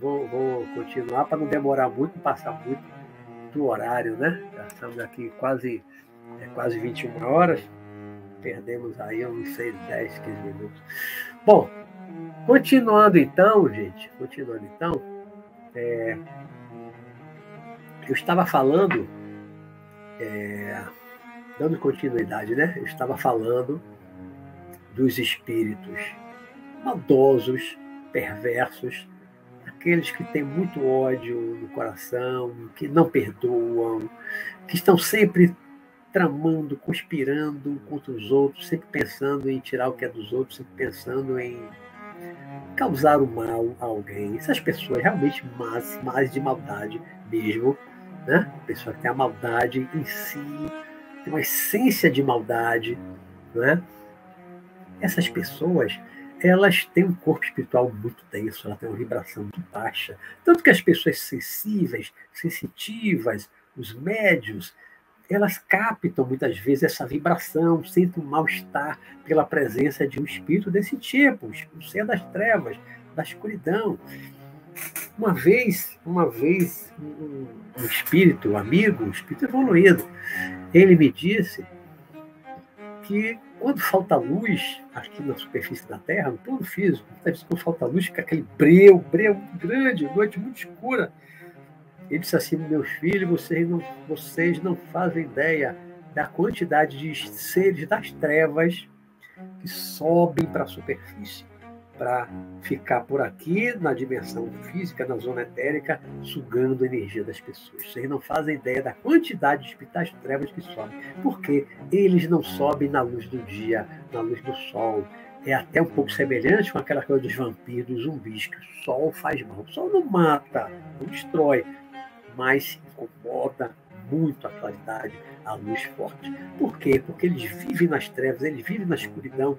Vou, vou continuar para não demorar muito, passar muito do horário, né? Já estamos aqui quase, é, quase 21 horas. Perdemos aí uns 6, 10, 15 minutos. Bom, continuando então, gente, continuando então, é, eu estava falando, é, dando continuidade, né? Eu estava falando dos espíritos maldosos, perversos, aqueles que têm muito ódio no coração, que não perdoam, que estão sempre tramando, conspirando contra os outros, sempre pensando em tirar o que é dos outros, sempre pensando em causar o mal a alguém. Essas pessoas realmente mais, mais de maldade mesmo, né? Pessoa que tem a maldade em si, tem uma essência de maldade, né? Essas pessoas elas têm um corpo espiritual muito denso, ela tem uma vibração muito baixa. Tanto que as pessoas sensíveis, sensitivas, os médios, elas captam muitas vezes essa vibração, sentem um mal-estar pela presença de um espírito desse tipo, o ser das trevas, da escuridão. Uma vez, uma vez, um, um espírito, um amigo, um espírito evoluído, ele me disse que quando falta luz aqui na superfície da Terra, no plano físico, quando falta luz, fica aquele breu, breu grande, noite muito escura. Ele disse assim: meus filhos, vocês não, vocês não fazem ideia da quantidade de seres das trevas que sobem para a superfície para ficar por aqui na dimensão física, na zona etérica, sugando a energia das pessoas. Vocês não fazem ideia da quantidade de hospitais trevas que sobem, porque eles não sobem na luz do dia, na luz do sol. É até um pouco semelhante com aquela coisa dos vampiros, dos zumbis, que o sol faz mal. O sol não mata, não destrói, mas incomoda muito a claridade, a luz forte. Por quê? Porque eles vivem nas trevas, eles vivem na escuridão,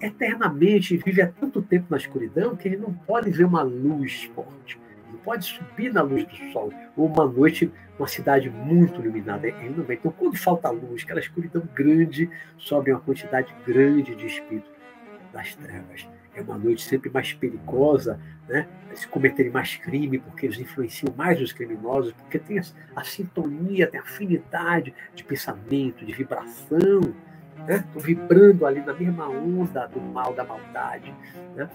eternamente, vive há tanto tempo na escuridão que ele não pode ver uma luz forte. Não pode subir na luz do sol. Ou uma noite, uma cidade muito iluminada. Ele não vê. Então, quando falta luz, aquela escuridão grande, sobe uma quantidade grande de espíritos das trevas. É uma noite sempre mais perigosa, né? se cometerem mais crime, porque eles influenciam mais os criminosos, porque tem a, a sintonia, tem a afinidade de pensamento, de vibração Né? vibrando ali na mesma onda do mal, da maldade. Né?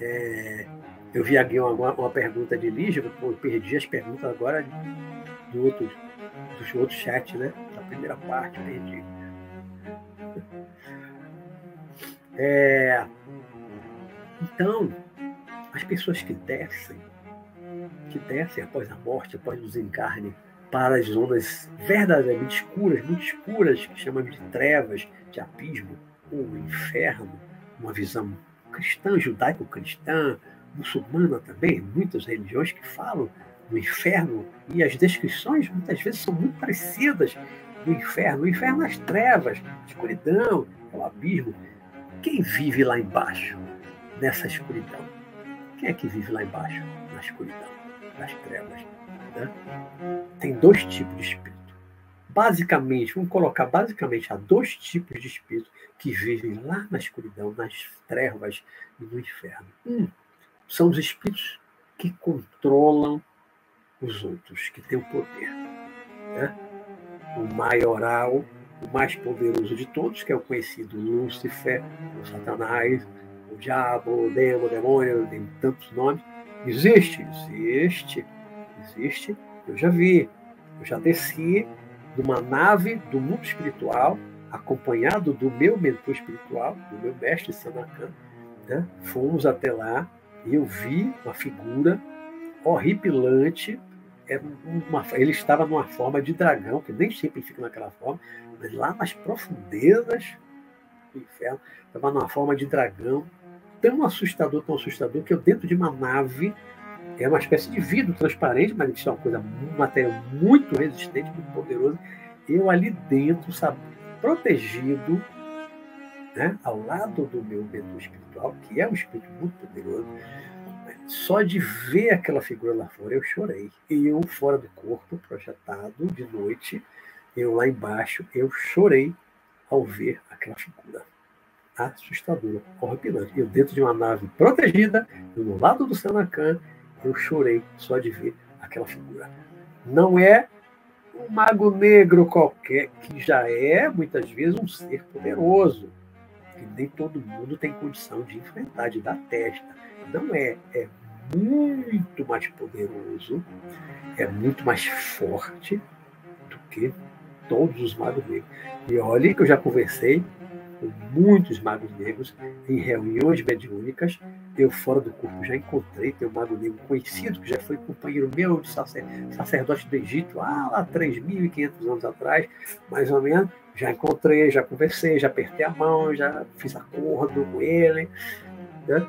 É, eu vi aqui uma, uma pergunta de Lígia, eu perdi as perguntas agora do outro, do outro chat, né? Da primeira parte, perdi. É, então, as pessoas que descem, que descem após a morte, após o desencarne, para as zonas verdadeiramente escuras, muito escuras, que chamamos de trevas, de abismo, ou inferno, uma visão cristã, judaico-cristã, muçulmana também, muitas religiões que falam do inferno, e as descrições muitas vezes são muito parecidas do inferno. O inferno é as trevas, a escuridão, é o abismo. Quem vive lá embaixo, nessa escuridão? Quem é que vive lá embaixo, na escuridão, nas trevas? Né? Tem dois tipos de espírito. Basicamente, vamos colocar basicamente há dois tipos de espírito que vivem lá na escuridão, nas trevas e no inferno. Um são os espíritos que controlam os outros, que têm o poder. Né? O maioral, o mais poderoso de todos, que é o conhecido Lúcifer, o Satanás, o diabo, o demo, o demônio, tem tantos nomes. Existe? Existe existe, eu já vi. Eu já desci de uma nave do mundo espiritual, acompanhado do meu mentor espiritual, do meu mestre Sanakan. Né? Fomos até lá e eu vi uma figura horripilante. Era uma, ele estava numa forma de dragão, que nem sempre fica naquela forma, mas lá nas profundezas do inferno, estava numa forma de dragão, tão assustador, tão assustador, que eu dentro de uma nave é uma espécie de vidro transparente, mas isso é uma coisa, um material muito resistente, muito poderoso. Eu ali dentro, sabe, protegido, né, ao lado do meu mentor espiritual, que é um espírito muito poderoso, só de ver aquela figura lá fora, eu chorei. Eu, fora do corpo, projetado, de noite, eu lá embaixo, eu chorei ao ver aquela figura assustadora, horripilante. Eu dentro de uma nave protegida, no lado do Sanacan, eu chorei só de ver aquela figura. Não é um mago negro qualquer, que já é, muitas vezes, um ser poderoso, que nem todo mundo tem condição de enfrentar, de dar testa. Não é, é muito mais poderoso, é muito mais forte do que todos os magos negros. E olhe que eu já conversei com muitos magos negros em reuniões mediúnicas. Eu, fora do corpo, já encontrei, tem um mago negro conhecido, que já foi companheiro meu de sacerdote do Egito, lá, lá 3.500 anos atrás, mais ou menos. Já encontrei, já conversei, já apertei a mão, já fiz acordo com ele. Né?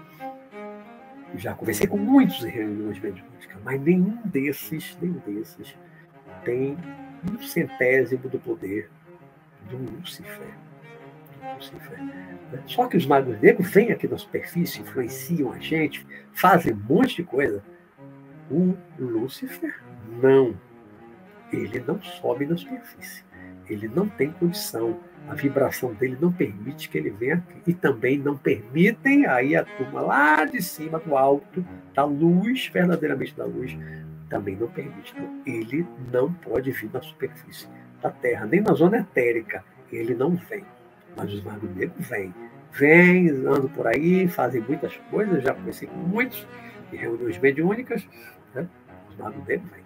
Já conversei com muitos reuniões mediúnicas, mas nenhum desses, nenhum desses tem um centésimo do poder do Lúcifer. Só que os magos negros vêm aqui na superfície, influenciam a gente, fazem um monte de coisa. O Lúcifer, não. Ele não sobe na superfície. Ele não tem condição. A vibração dele não permite que ele venha aqui. E também não permitem aí a turma lá de cima, do alto, da luz, verdadeiramente da luz, também não permite. Então, ele não pode vir na superfície da Terra, nem na zona etérica. Ele não vem. Mas os magos negros vêm. Vêm, andam por aí, fazem muitas coisas. Já conheci com muitos em reuniões mediúnicas. Né? Os magos negros vêm.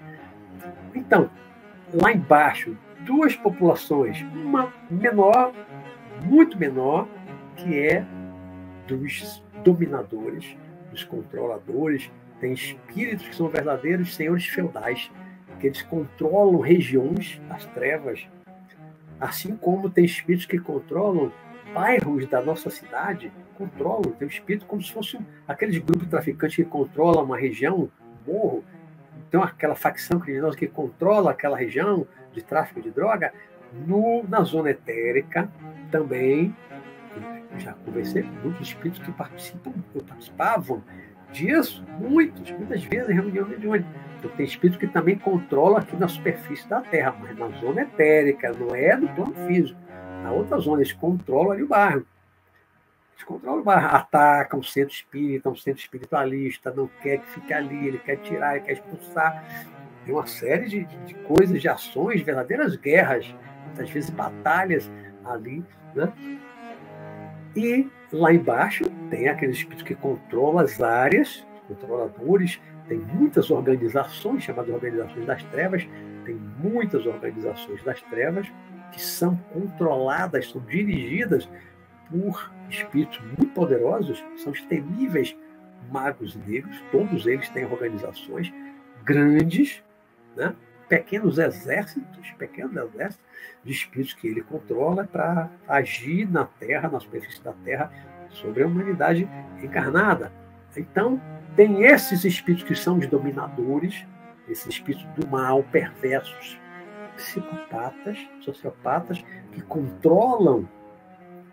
Então, lá embaixo, duas populações. Uma menor, muito menor, que é dos dominadores, dos controladores, tem espíritos que são verdadeiros senhores feudais, que eles controlam regiões das trevas, assim como tem espíritos que controlam bairros da nossa cidade, controlam, tem espírito como se fosse aqueles grupos traficantes que controlam uma região, um morro, então aquela facção criminosa que controla aquela região de tráfico de droga, no, na zona etérica também, já conversei com muitos espíritos que participam, participavam disso, muitos, muitas vezes em reunião mediúnica. Então, tem espírito que também controla aqui na superfície da Terra, mas na zona etérica, não é no plano físico. Na outra zona, eles controlam ali o bairro. Eles controlam o bairro, atacam o centro espírita, um centro espiritualista, não quer que fique ali, ele quer tirar, ele quer expulsar. Tem uma série de, de coisas, de ações, verdadeiras guerras, muitas vezes batalhas ali, né? E lá embaixo tem aqueles espíritos que controlam as áreas, controladores, tem muitas organizações, chamadas organizações das trevas, tem muitas organizações das trevas que são controladas, são dirigidas por espíritos muito poderosos, são os temíveis magos negros, todos eles têm organizações grandes, né? pequenos exércitos, pequenos exércitos de espíritos que ele controla para agir na Terra, na superfície da Terra, sobre a humanidade encarnada. Então, tem esses espíritos que são os dominadores, esses espíritos do mal, perversos, psicopatas, sociopatas, que controlam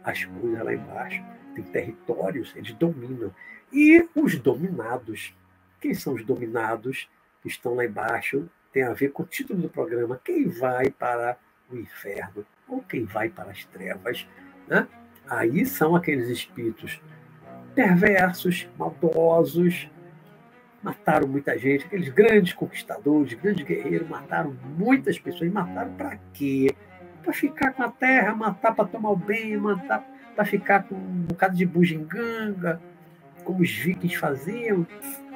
as coisas lá embaixo, tem territórios, eles dominam. E os dominados, quem são os dominados que estão lá embaixo? Tem a ver com o título do programa, quem vai para o inferno ou quem vai para as trevas. Né? Aí são aqueles espíritos perversos, maldosos, mataram muita gente, aqueles grandes conquistadores, grandes guerreiros, mataram muitas pessoas. E mataram para quê? Para ficar com a terra, matar para tomar o bem, matar para ficar com um bocado de bugiganga, como os vikings faziam,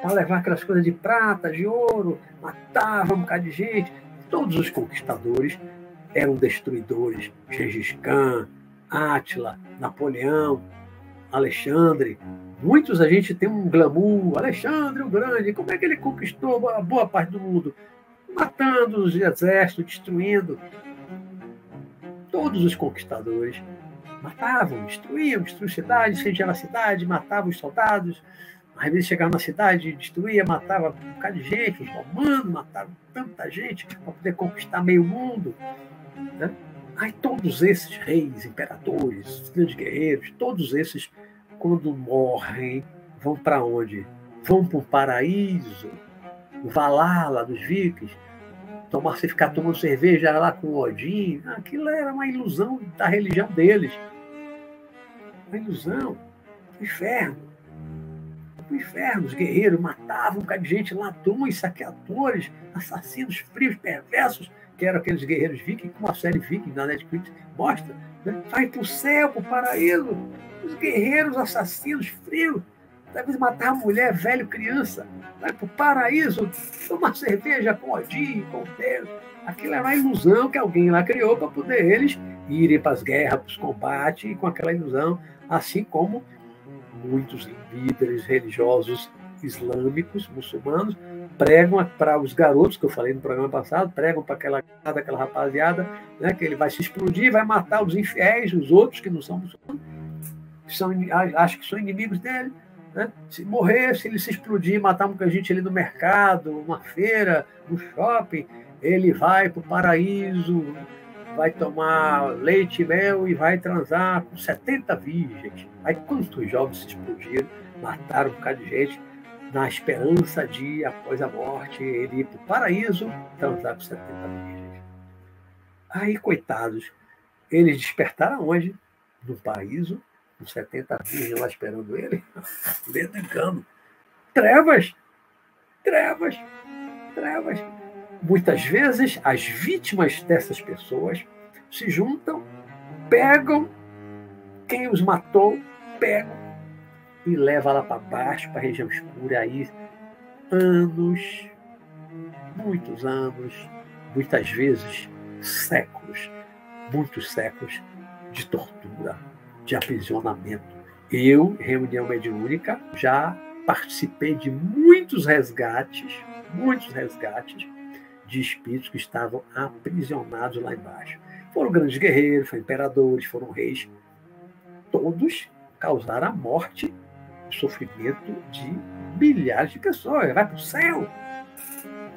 para levar aquelas coisas de prata, de ouro, matavam um bocado de gente. Todos os conquistadores eram destruidores. Gengis Khan, Átila, Napoleão, Alexandre. Muitos a gente tem um glamour. Alexandre o Grande, como é que ele conquistou a boa parte do mundo? Matando os exércitos, destruindo. Todos os conquistadores matavam, destruíam, destruíam cidades, incendiavam a cidade, matavam os soldados. Às vezes chegavam na cidade, destruía, matava um bocado de gente, os romanos matavam tanta gente para poder conquistar meio mundo. Né? Aí todos esses reis, imperadores, grandes guerreiros, todos esses, quando morrem, vão para onde? Vão para o paraíso, Valhalla dos vikings. tomar, ficar tomando cerveja lá com o Odin, aquilo era uma ilusão da religião deles. Uma ilusão. Inferno. O inferno. Os guerreiros matavam um bocado de gente, ladrões, saqueadores, assassinos frios, perversos, que eram aqueles guerreiros vikings, como a série Viking na Netflix mostra. Né? Vai para o céu, para o paraíso. Os guerreiros assassinos frios Talvez matar mulher, velho, criança. Vai para o paraíso, tomar cerveja com Odin, com Deus. Aquilo era uma ilusão que alguém lá criou para poder eles irem para as guerras, para os combates, e com aquela ilusão, assim como muitos líderes religiosos islâmicos, muçulmanos, pregam para os garotos, que eu falei no programa passado, pregam para aquela, aquela rapaziada, né, que ele vai se explodir, vai matar os infiéis, os outros que não são muçulmanos, que são, acho que são inimigos dele, né? Se morresse, ele se explodir, matar muita gente ali no mercado, uma feira, no shopping, ele vai para o paraíso, vai tomar leite e mel e vai transar com 70 virgens. Aí quantos jovens se explodiram, mataram um bocado de gente, na esperança de, após a morte, ele ir para o paraíso transar com 70 virgens. Aí, coitados, eles despertaram onde? No paraíso com 70 virgens lá esperando ele, dentro em cama. Trevas, trevas, trevas. Muitas vezes as vítimas dessas pessoas se juntam, pegam quem os matou, pegam e levam lá para baixo, para a região escura, aí anos, muitos anos, muitas vezes séculos, muitos séculos de tortura, de aprisionamento. Eu, reunião mediúnica, já participei de muitos resgates, muitos resgates de espíritos que estavam aprisionados lá embaixo. Foram grandes guerreiros, foram imperadores, foram reis. Todos causaram a morte, sofrimento de milhares de pessoas. Vai para o céu,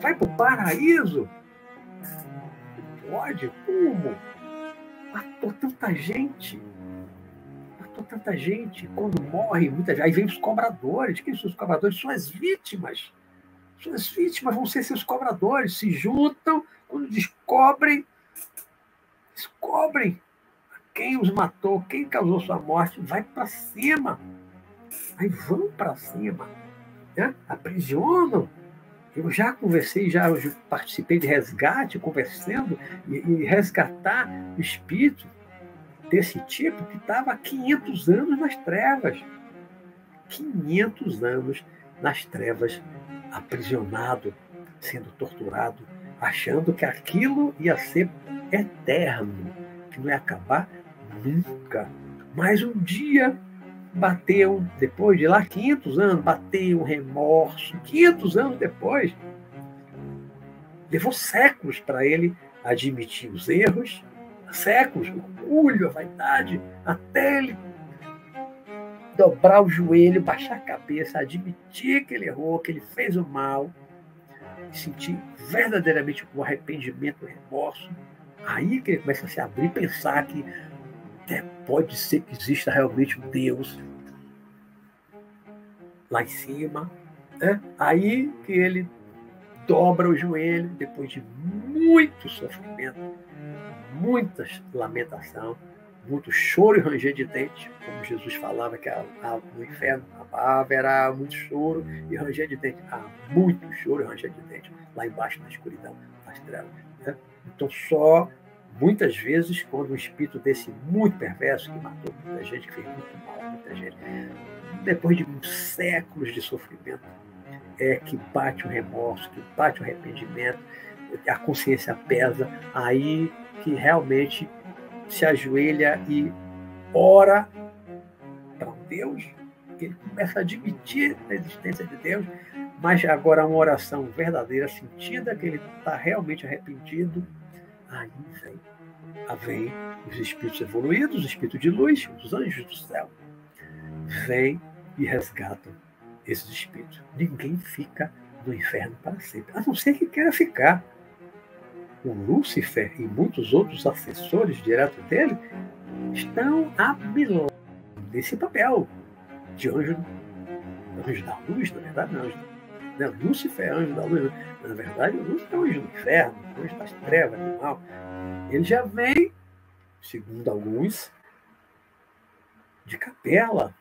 vai para o paraíso. pode, como? Matou tanta gente matou tanta gente. Quando morre, muita gente. Aí vem os cobradores. Quem são os cobradores? São as vítimas. São as vítimas, vão ser seus cobradores. Se juntam, quando descobrem, descobrem quem os matou, quem causou sua morte, vai para cima. Aí vão para cima. Né? Aprisionam. Eu já conversei, já participei de resgate, conversando, e, e resgatar espírito desse tipo que estava há 500 anos nas trevas. 500 anos nas trevas, aprisionado, sendo torturado, achando que aquilo ia ser eterno, que não ia acabar nunca. Mas um dia bateu, depois de lá 500 anos, bateu um remorso, 500 anos depois. Levou séculos para ele admitir os erros, séculos, o orgulho, a vaidade, até ele dobrar o joelho, baixar a cabeça, admitir que ele errou, que ele fez o mal, sentir verdadeiramente o arrependimento, o remorso. Aí que ele começa a se abrir pensar que até pode ser que exista realmente um Deus lá em cima. Né? Aí que ele dobra o joelho, depois de muito sofrimento, muita lamentação, muito choro e ranger de dente, como Jesus falava que no inferno haverá muito choro e ranger de dente. Há muito choro e ranger de dente lá embaixo na escuridão, nas trevas. Né? Então, só muitas vezes, quando um espírito desse muito perverso, que matou muita gente, que fez muito mal muita gente, depois de séculos de sofrimento, é que bate o remorso, que bate o arrependimento, a consciência pesa, aí que realmente se ajoelha e ora para Deus, que ele começa a admitir a existência de Deus, mas agora uma oração verdadeira, sentida, que ele está realmente arrependido, aí vem, aí vem os espíritos evoluídos, os espíritos de luz, os anjos do céu, vêm e resgatam esses espíritos. Ninguém fica no inferno para sempre, a não ser que queira ficar o Lúcifer e muitos outros assessores direto dele estão a milagre desse papel de anjo, anjo da luz, na verdade, não, anjo Né? Lúcifer é anjo da luz. Na verdade, Lúcifer é anjo do inferno, anjo das trevas, mal. Ele já vem, segundo alguns, de capela,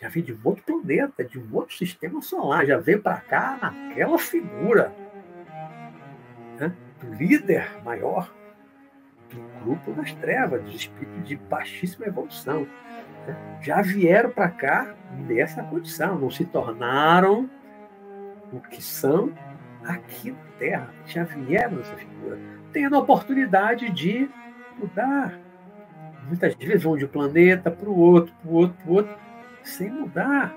já vem de um outro planeta, de um outro sistema solar, já veio para cá naquela figura né? do líder maior do grupo das trevas, dos espíritos de baixíssima evolução. Né? Já vieram para cá nessa condição, não se tornaram o que são aqui na Terra, já vieram nessa figura, tendo a oportunidade de mudar. Muitas vezes vão de um planeta para o outro, para o outro, para o outro, sem mudar.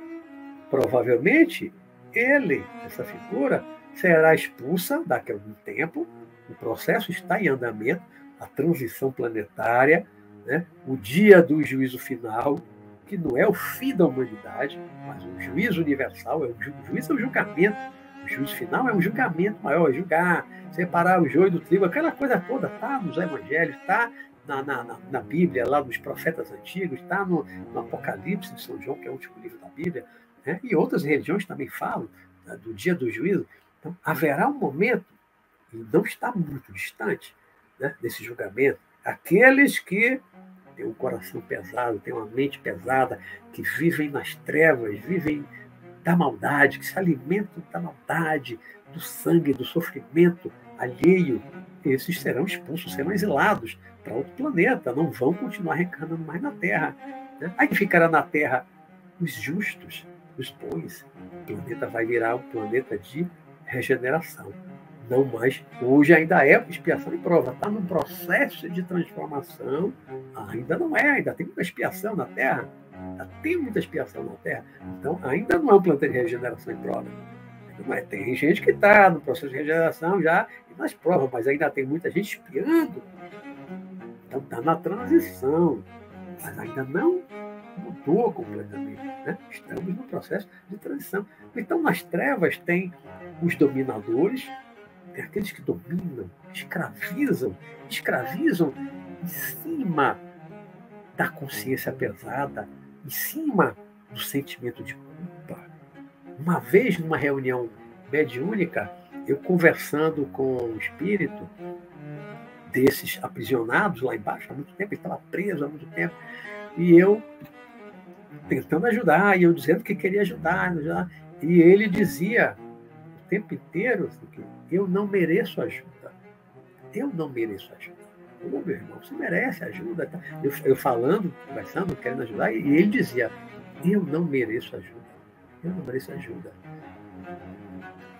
Provavelmente, ele, essa figura, será expulsa daqui a algum tempo. O processo está em andamento, a transição planetária, né? o dia do juízo final, que não é o fim da humanidade, mas o juízo universal, é o, ju, o juízo é o julgamento. O juízo final é um julgamento maior, é julgar, separar o joio do trigo, aquela coisa toda está nos evangelhos, está na, na, na, Bíblia, lá nos profetas antigos, está no, no, Apocalipse de São João, que é o último livro da Bíblia, né? e outras religiões também falam né, do dia do juízo. Então, haverá um momento, e não está muito distante, né, desse julgamento, aqueles que têm um coração pesado, têm uma mente pesada, que vivem nas trevas, vivem da maldade, que se alimentam da maldade, do sangue, do sofrimento alheio, esses serão expulsos, serão exilados para outro planeta, não vão continuar reencarnando mais na Terra. Né? Aí ficará na Terra os justos, os bons. O planeta vai virar um planeta de regeneração. Não mais. Hoje ainda é expiação e prova. Está num processo de transformação. Ainda não é, ainda tem muita expiação na Terra. Ainda tem muita expiação na Terra. Então, ainda não é um planeta de regeneração e prova. Mas tem gente que está no processo de regeneração já nas provas, mas ainda tem muita gente espiando. Então está na transição, mas ainda não mudou completamente. Né? Estamos no processo de transição. Então, nas trevas tem os dominadores, tem aqueles que dominam, escravizam, escravizam em cima da consciência pesada, em cima do sentimento de culpa. Uma vez, numa reunião mediúnica, eu conversando com um espírito desses aprisionados lá embaixo há muito tempo, ele estava preso há muito tempo, e eu tentando ajudar, e eu dizendo que queria ajudar, ajudar e ele dizia o tempo inteiro assim, que eu não mereço ajuda. Eu não mereço ajuda. Ô, meu irmão, você merece ajuda. Tá? Eu, eu falando, conversando, querendo ajudar, e ele dizia, eu não mereço ajuda. Eu não mereço ajuda.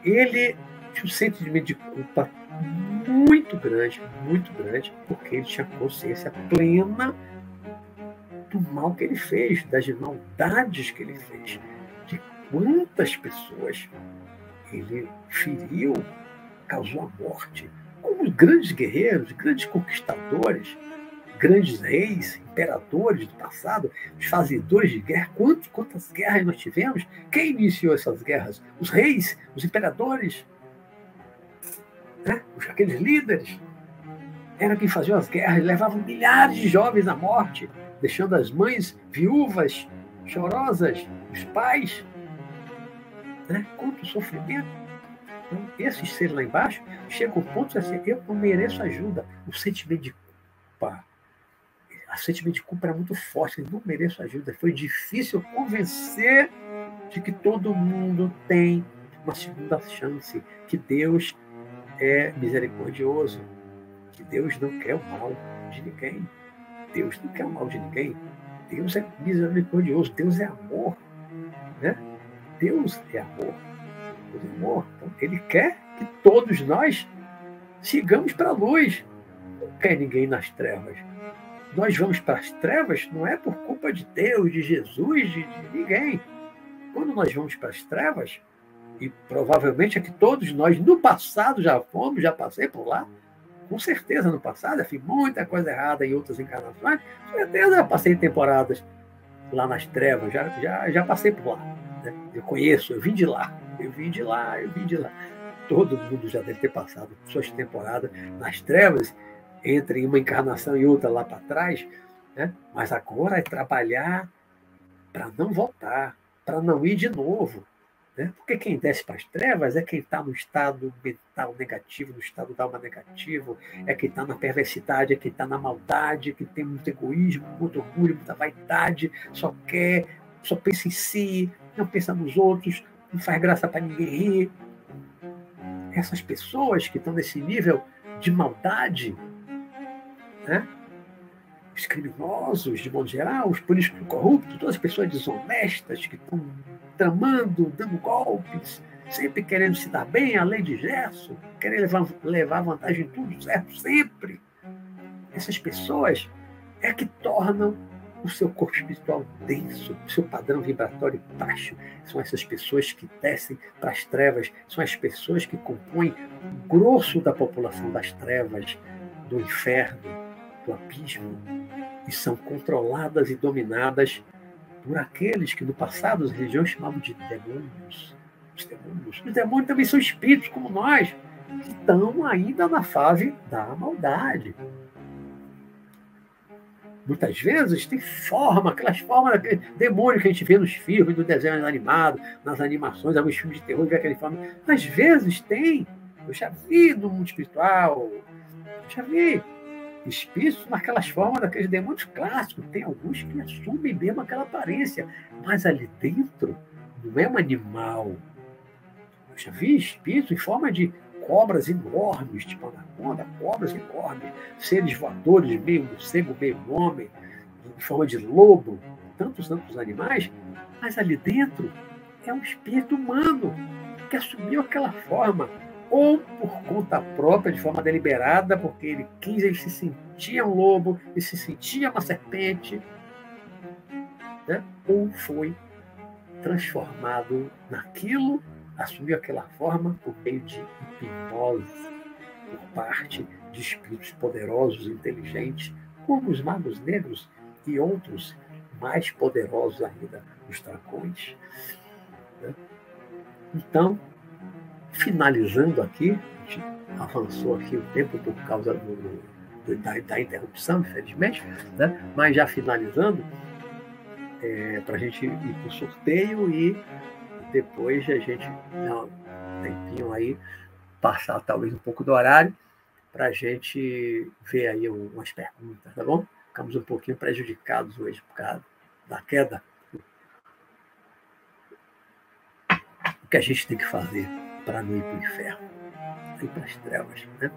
Ele tinha um sentimento de culpa muito grande, muito grande, porque ele tinha consciência plena do mal que ele fez, das maldades que ele fez, de quantas pessoas ele feriu, causou a morte. Como grandes guerreiros, grandes conquistadores, grandes reis, imperadores do passado, os fazedores de guerra. Quantas, quantas guerras nós tivemos? Quem iniciou essas guerras? Os reis, os imperadores, né? aqueles líderes. Eram quem faziam as guerras, levavam milhares de jovens à morte, deixando as mães viúvas, chorosas, os pais. Né? Quanto sofrimento. Esses seres lá embaixo chegam ao ponto de assim, eu não mereço ajuda. O sentimento de culpa a sentimento de culpa era muito forte, eu não mereço ajuda. Foi difícil convencer de que todo mundo tem uma segunda chance, que Deus é misericordioso, que Deus não quer o mal de ninguém. Deus não quer o mal de ninguém. Deus é misericordioso, Deus é amor. Né? Deus é amor. É amor. Então, ele quer que todos nós sigamos para a luz. Não quer ninguém nas trevas nós vamos para as trevas não é por culpa de Deus, de Jesus, de, de ninguém. Quando nós vamos para as trevas, e provavelmente é que todos nós no passado já fomos, já passei por lá, com certeza no passado, eu fiz muita coisa errada em outras encarnações, com certeza eu passei temporadas lá nas trevas, já, já, já passei por lá. Né? Eu conheço, eu vim de lá, eu vim de lá, eu vim de lá. Todo mundo já deve ter passado suas temporadas nas trevas entre uma encarnação e outra lá para trás, né? mas agora é trabalhar para não voltar, para não ir de novo. Né? Porque quem desce para as trevas é quem está no estado mental negativo, no estado da alma negativo, é quem está na perversidade, é quem está na maldade, que tem muito egoísmo, muito orgulho, muita vaidade, só quer, só pensa em si, não pensa nos outros, não faz graça para ninguém rir. Essas pessoas que estão nesse nível de maldade, né? os criminosos, de modo geral, os políticos corruptos, todas as pessoas desonestas que estão tramando, dando golpes, sempre querendo se dar bem, além de gesso, querendo levar, levar vantagem em tudo certo, sempre. Essas pessoas é que tornam o seu corpo espiritual denso, o seu padrão vibratório baixo. São essas pessoas que descem para as trevas, são as pessoas que compõem o grosso da população das trevas, do inferno, do abismo, e são controladas e dominadas por aqueles que no passado as religiões chamavam de demônios. Os demônios. Os demônios também são espíritos como nós, que estão ainda na fase da maldade. Muitas vezes tem forma, aquelas formas daquele demônio que a gente vê nos filmes, no desenho animado, nas animações, alguns filmes de terror, vê aquele forma. Às vezes tem. Eu já vi no mundo espiritual, eu já vi espíritos naquelas formas daqueles demônios clássicos. Tem alguns que assumem mesmo aquela aparência, mas ali dentro não é um animal. Eu já vi espíritos em forma de cobras enormes, tipo anaconda, cobras enormes, seres voadores, meio morcego, meio homem, em forma de lobo, tantos, tantos animais, mas ali dentro é um espírito humano que assumiu aquela forma ou por conta própria, de forma deliberada, porque ele quis, ele se sentia um lobo, ele se sentia uma serpente, né? ou foi transformado naquilo, assumiu aquela forma por meio de hipnose, por parte de espíritos poderosos, inteligentes, como os magos negros e outros mais poderosos ainda, os dragões. Né? Então, finalizando aqui, a gente avançou aqui o tempo por causa do, do, da, da, interrupção, infelizmente, né? mas já finalizando, é, para a gente ir para o sorteio e depois a gente dar um tempinho aí, passar talvez um pouco do horário, para a gente ver aí umas perguntas, tá bom? Ficamos um pouquinho prejudicados hoje por causa da queda. O que a gente tem que fazer? para não ir para o inferno, ir para as trevas. Né?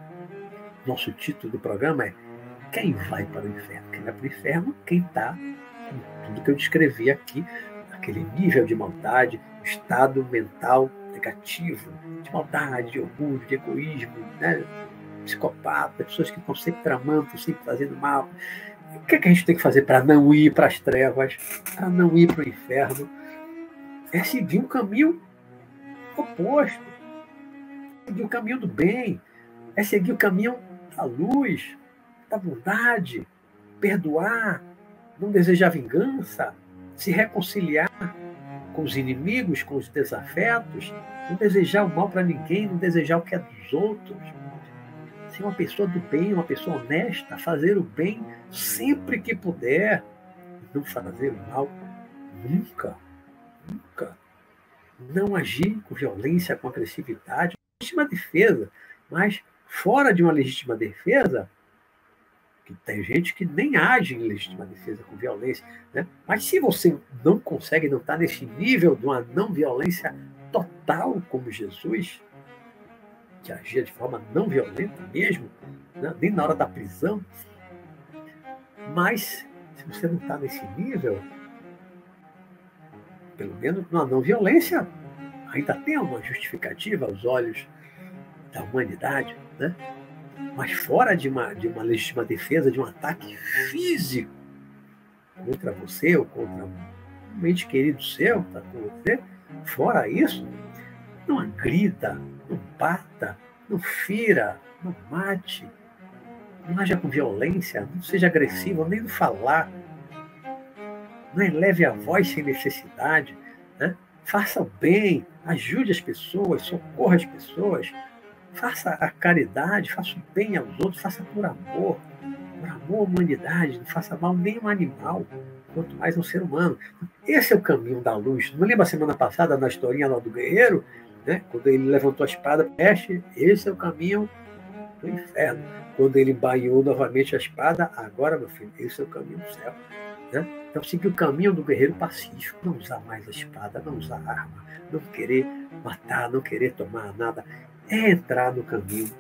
Nosso título do programa é Quem vai para o inferno? Quem vai para o inferno? Quem está tudo que eu descrevi aqui, aquele nível de maldade, estado mental negativo, de maldade, de orgulho, de egoísmo, né? psicopata, pessoas que estão sempre tramando, sempre fazendo mal. O que, é que a gente tem que fazer para não ir para as trevas, para não ir para o inferno? É seguir um caminho oposto seguir o caminho do bem, é seguir o caminho da luz, da bondade, perdoar, não desejar vingança, se reconciliar com os inimigos, com os desafetos, não desejar o mal para ninguém, não desejar o que é dos outros. Ser uma pessoa do bem, uma pessoa honesta, fazer o bem sempre que puder, não fazer o mal nunca, nunca. Não agir com violência, com agressividade, legítima defesa, mas fora de uma legítima defesa, que tem gente que nem age em legítima defesa com violência, né? mas se você não consegue, não está nesse nível de uma não violência total como Jesus, que agia de forma não violenta mesmo, né? nem na hora da prisão, mas se você não está nesse nível, pelo menos na não violência, ainda tem uma justificativa aos olhos da humanidade, né? Mas fora de uma, de uma legítima defesa, de um ataque físico contra você ou contra um ente querido seu, está com você, fora isso, não agrida, não bata, não fira, não mate, não haja com violência, não seja agressivo, nem no falar, não eleve a voz sem necessidade, né? faça o bem, ajude as pessoas, socorra as pessoas, faça a caridade, faça o bem aos outros, faça por amor, por amor à humanidade, não faça mal nem um animal, quanto mais um ser humano. Esse é o caminho da luz. Não lembra a semana passada, na historinha lá do guerreiro, né? quando ele levantou a espada, peste, esse é o caminho do inferno. Quando ele banhou novamente a espada, agora, meu filho, esse é o caminho do céu. Né? Então, seguir o caminho do guerreiro pacífico, não usar mais a espada, não usar arma, não querer matar, não querer tomar nada, é entrar no caminho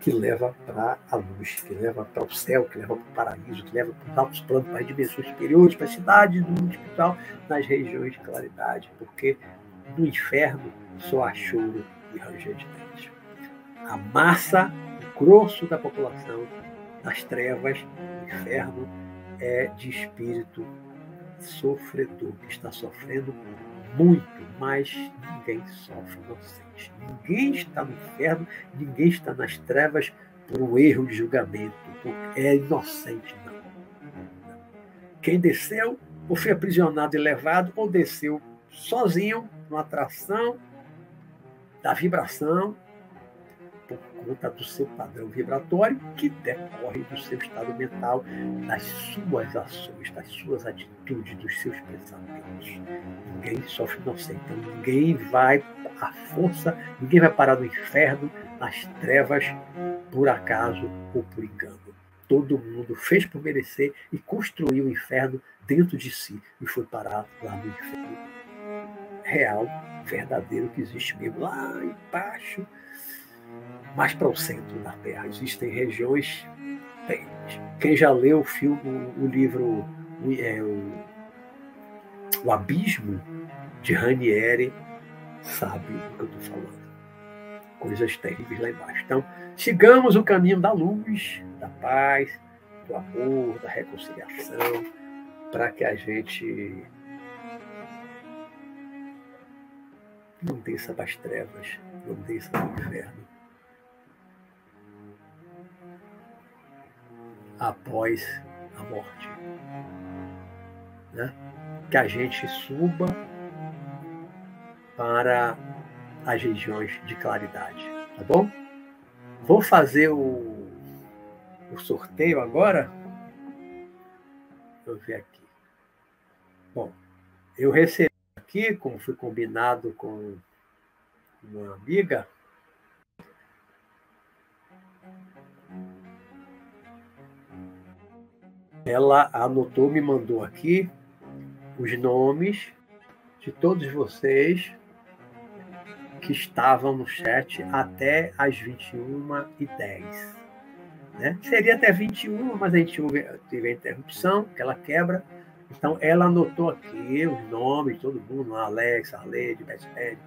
que leva para a luz, que leva para o céu, que leva para o paraíso, que leva para os altos planos, para as dimensões superiores, para as cidades do espiritual, nas regiões de claridade, porque no inferno só há choro e ranger de. A massa, o grosso da população, nas trevas, no inferno, é de espírito sofredor, que está sofrendo muito, mas ninguém sofre inocente. Ninguém está no inferno, ninguém está nas trevas por um erro de julgamento, é inocente, não. Quem desceu, ou foi aprisionado e levado, ou desceu sozinho, numa atração da vibração, conta do seu padrão vibratório, que decorre do seu estado mental, das suas ações, das suas atitudes, dos seus pensamentos. Ninguém sofre inocente. Então, ninguém vai à força, ninguém vai parar no inferno, nas trevas, por acaso ou por engano. Todo mundo fez por merecer e construiu o inferno dentro de si e foi parar lá no inferno real, verdadeiro, que existe mesmo lá embaixo, mais para o centro da Terra. Existem regiões. Quem já leu o filme, o livro o, é, o, o Abismo de Ranieri sabe do que eu estou falando. Coisas terríveis lá embaixo. Então, sigamos o caminho da luz, da paz, do amor, da reconciliação, para que a gente não desça das trevas, não desça do inferno. Após a morte. Né? Que a gente suba para as regiões de claridade, tá bom? Vou fazer o, o sorteio agora. Deixa eu ver aqui. Bom, eu recebi aqui, como foi combinado com uma amiga, ela anotou, me mandou aqui os nomes de todos vocês que estavam no chat até as 21h10. Né? Seria até 21, mas a gente teve a interrupção, que ela quebra. Então, ela anotou aqui os nomes de todo mundo, Alex, Arlede, Betsped,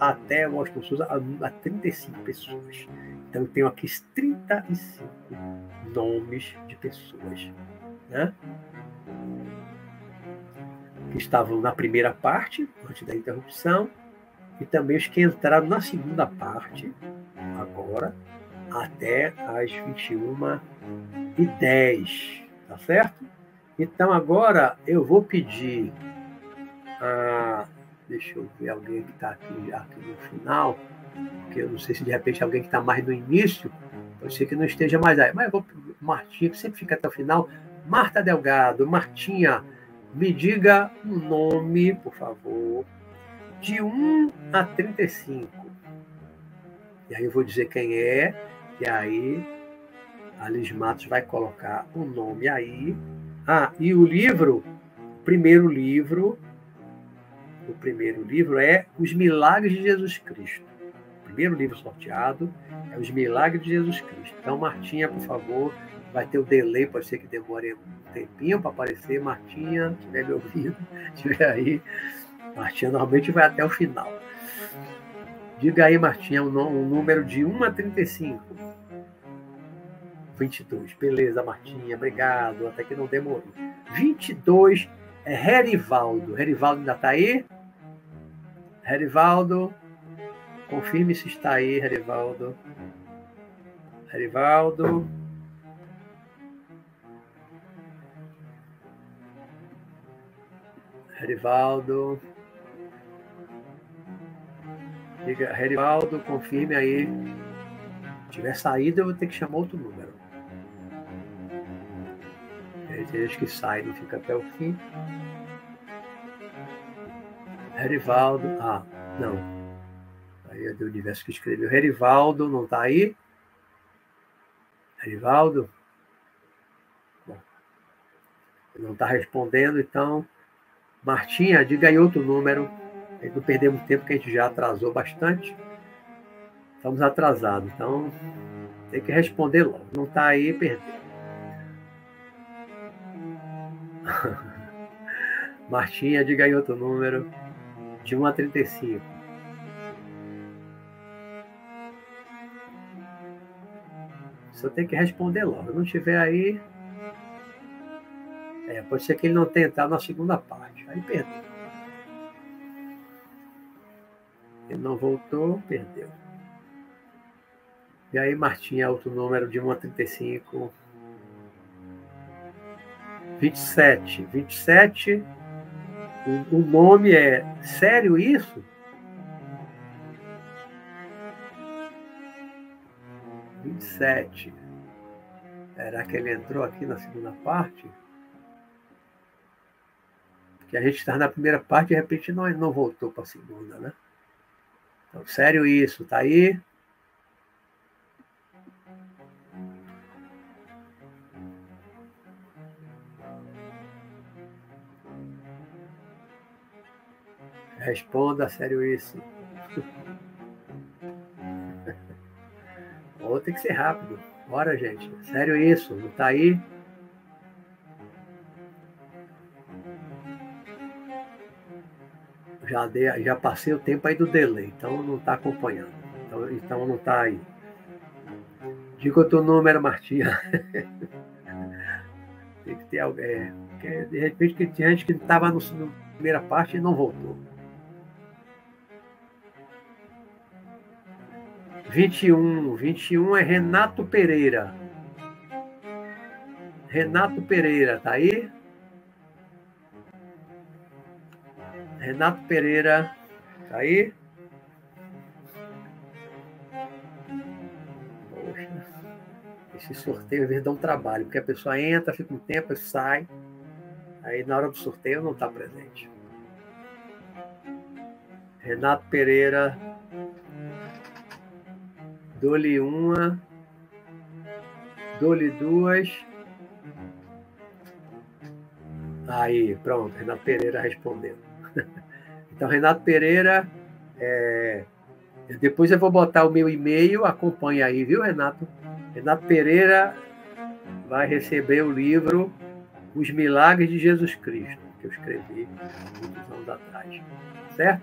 até Washington Souza, a 35 pessoas. Então, eu tenho aqui 35 nomes de pessoas né? que estavam na primeira parte, antes da interrupção, e também os que entraram na segunda parte, agora, até as 21 e 10, tá certo? Então agora eu vou pedir a. Deixa eu ver alguém que está aqui, aqui no final, porque eu não sei se de repente alguém que está mais no início, pode ser que não esteja mais aí. Mas eu vou Martinha, que sempre fica até o final. Marta Delgado, Martinha, me diga um nome, por favor, de 1 a 35. E aí eu vou dizer quem é, e aí a Liz Matos vai colocar o um nome aí. Ah, e o livro, o primeiro livro, o primeiro livro é Os Milagres de Jesus Cristo. O primeiro livro sorteado é Os Milagres de Jesus Cristo. Então, Martinha, por favor, vai ter o delay, pode ser que demore um tempinho para aparecer. Martinha, se estiver me ouvindo, estiver aí. Martinha normalmente vai até o final. Diga aí, Martinha, um, um número de 1 a 35. 22. Beleza, Martinha, obrigado. Até que não demorou. 22 é Herivaldo. Herivaldo ainda está aí? Herivaldo, confirme se está aí, Herivaldo. Herivaldo. Herivaldo. Diga, Herivaldo, confirme aí. Se tiver saída, eu vou ter que chamar outro número. tem gente que sai, não fica até o fim. Herivaldo. Ah, não. É do universo que escreveu. Herivaldo, não está aí? Herivaldo? Bom, não está respondendo, então. Martinha, diga aí outro número. Não perdemos tempo, que a gente já atrasou bastante. Estamos atrasados, então tem que responder logo. Não está aí, perdeu. Martinha, diga aí outro número. De 1 a 35. Só tem que responder logo. Se não tiver aí. É, pode ser que ele não tenha entrado na segunda parte. Aí perdeu. Ele não voltou, perdeu. E aí, Martinha, outro número de 1 a 35. 27. 27. O, o nome é Sério isso? Vinte e sete. Será que ele entrou aqui na segunda parte? Porque a gente está na primeira parte e de repente não, não voltou para a segunda, né? Então, sério isso, tá aí? Responda sério isso. Ou tem que ser rápido. Bora, gente. Sério isso. Não tá aí? Já, dei, já passei o tempo aí do delay, então não está acompanhando. Então, então não está aí. Diga o teu número, Martinha. tem que ter alguém. É, de repente que tinha gente que estava na primeira parte e não voltou. 21. 21 é Renato Pereira. Renato Pereira, tá aí? Renato Pereira, tá aí? Poxa, esse sorteio às vezes dá um trabalho, porque a pessoa entra, fica um tempo e sai. Aí na hora do sorteio não está presente. Renato Pereira, Dou-lhe uma, dou-lhe duas. Aí, pronto, Renato Pereira respondeu. Então, Renato Pereira, é... depois eu vou botar o meu e-mail, acompanha aí, viu, Renato? Renato Pereira vai receber o livro Os Milagres de Jesus Cristo, que eu escrevi muitos anos atrás. Certo?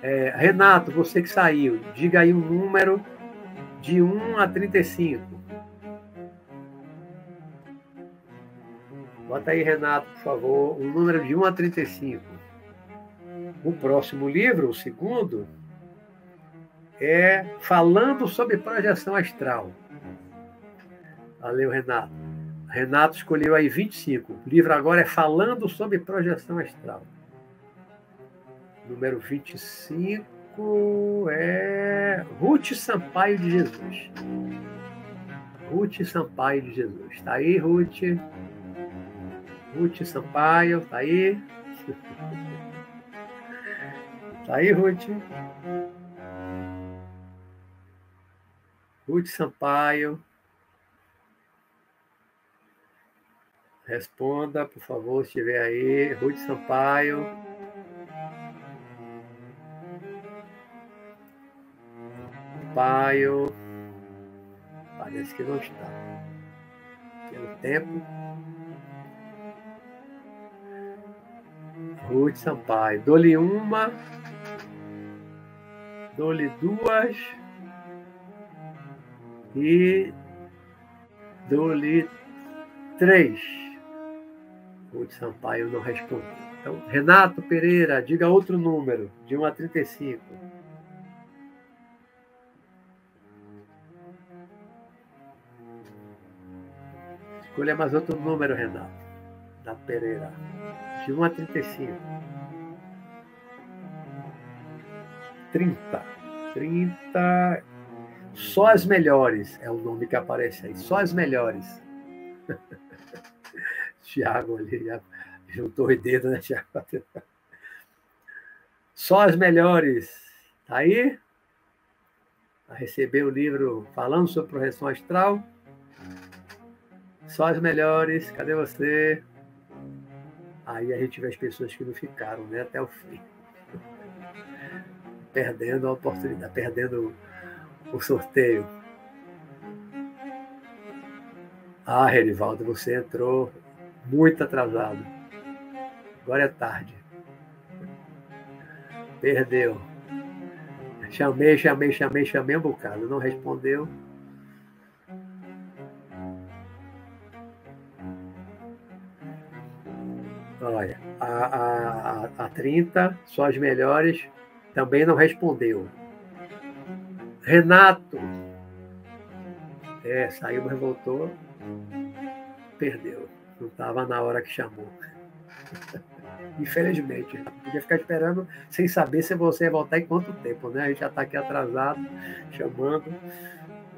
É, Renato, você que saiu, diga aí um número de 1 a 35. Bota aí, Renato, por favor, um número de 1 a 35. O próximo livro, o segundo, é Falando sobre Projeção Astral. Valeu, Renato. Renato escolheu aí 25. O livro agora é Falando sobre Projeção Astral. Número 25 é Ruth Sampaio de Jesus. Ruth Sampaio de Jesus. Tá aí, Ruth? Ruth Sampaio, tá aí? tá aí, Ruth? Ruth Sampaio. Responda, por favor, se estiver aí. Ruth Sampaio. Sampaio. Parece que não está. Pelo tempo. Ruth Sampaio. Dou-lhe uma. Dou-lhe duas. E dou-lhe três. Ruth Sampaio não respondeu. Então, Renato Pereira, diga outro número, de 1 a 35. Escolha mais outro número, Renato. Da Pereira. De 1 a 35. 30. 30. Só as melhores é o nome que aparece aí. Só as melhores. Tiago ali já juntou o dedo, né, Tiago? Só as melhores. Tá aí? A receber o livro falando sobre projeção astral. Só as melhores. Cadê você? Aí a gente vê as pessoas que não ficaram, né, até o fim. Perdendo a oportunidade, perdendo o sorteio. Ah, Renivaldo, você entrou muito atrasado. Agora é tarde. Perdeu. Chamei, chamei, chamei, chamei um bocado. Não respondeu. Olha, a, a, a 30, só as melhores, também não respondeu. Renato. É, saiu, mas voltou perdeu. Não estava na hora que chamou. Infelizmente, podia ficar esperando sem saber se você ia voltar em quanto tempo, né? A gente já está aqui atrasado, chamando.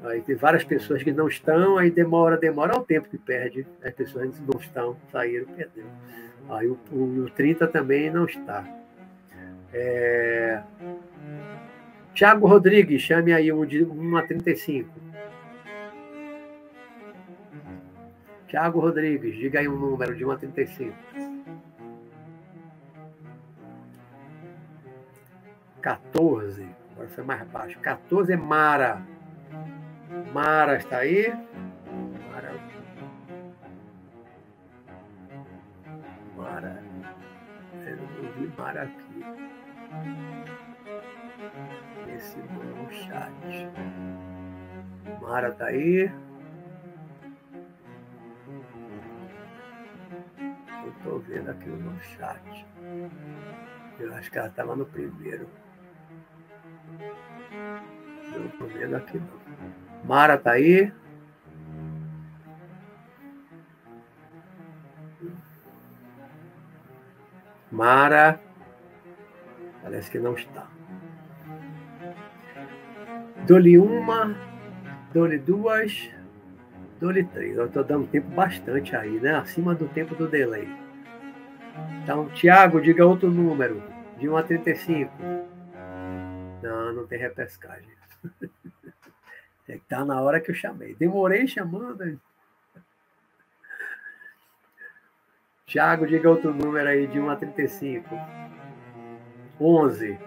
Aí tem várias pessoas que não estão, aí demora, demora o tempo que perde. As pessoas não estão, saíram, perdeu. Aí o, o, o 30 também não está. É... Tiago Rodrigues, chame aí um de 1 a 35. Tiago Rodrigues, diga aí um número de 1 a 35. 14. Agora foi mais baixo. 14 é Mara. Mara está aí? Eu aqui. Esse não é o chat. Mara está aí? Estou vendo aqui no chat. Eu acho que ela estava no primeiro. Não estou vendo aqui não. Mara está aí? Mara. Parece que não está. Dou-lhe uma, dou-lhe duas, dou-lhe três. Eu estou dando tempo bastante aí, né? Acima do tempo do delay. Então, Tiago, diga outro número, de 1 a 35. Não, não tem repescagem. Tem que estar na hora que eu chamei. Demorei chamando. Tiago, diga outro número aí, de 1 a 35. 11.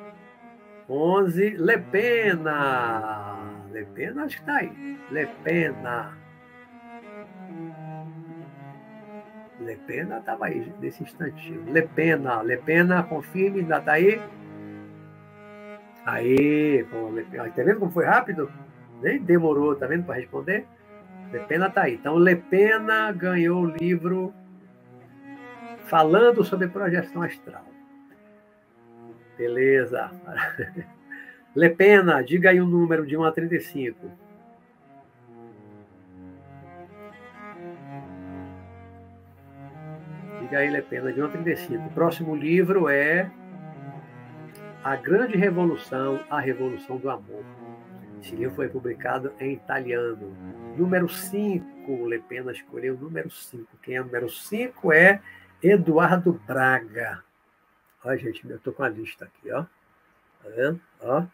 11. Lepena. Lepena, acho que está aí. Lepena. Lepena estava aí nesse instantinho. Lepena, Lepena, confirme, ainda está aí? Aí, Lepena, tá vendo como foi rápido? Nem demorou, tá vendo, para responder? Lepena está aí. Então, Lepena ganhou o livro falando sobre projeção astral. Beleza. Lepena, diga aí o número de 1 a 35. Gael Pena, de 135. O próximo livro é A Grande Revolução, A Revolução do Amor. Esse livro foi publicado em italiano. Número 5, Lepena escolheu o número 5. Quem é o número 5 é Eduardo Braga. Olha, gente, eu estou com a lista aqui, ó. Tá vendo? Ó.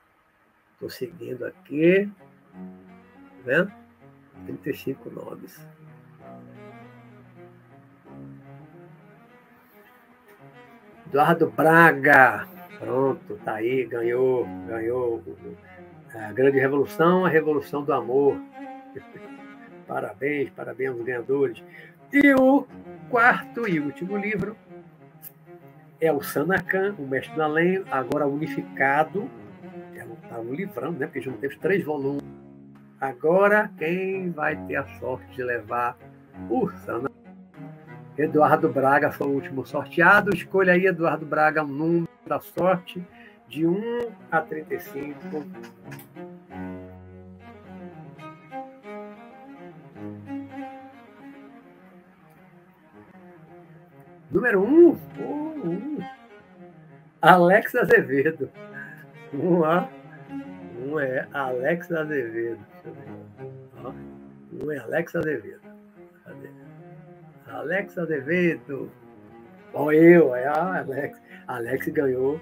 Estou seguindo aqui. Tá vendo? 35 nomes. Eduardo Braga, pronto, tá aí, ganhou, ganhou a grande revolução, a revolução do amor. parabéns, parabéns aos ganhadores. E o quarto e último livro é o Sanacan, o Mestre do Além, agora unificado. Está um livrão, né? Porque já teve três volumes. Agora, quem vai ter a sorte de levar o Sanacan? Eduardo Braga foi o último sorteado. Escolha aí, Eduardo Braga, um número da sorte de 1 a 35. Número 1. Um. Oh, um. Alex Azevedo. Um, ó. um é Alex Azevedo. Um é Alex Azevedo. Alex Azevedo. Bom, eu, é a Alex. Alex ganhou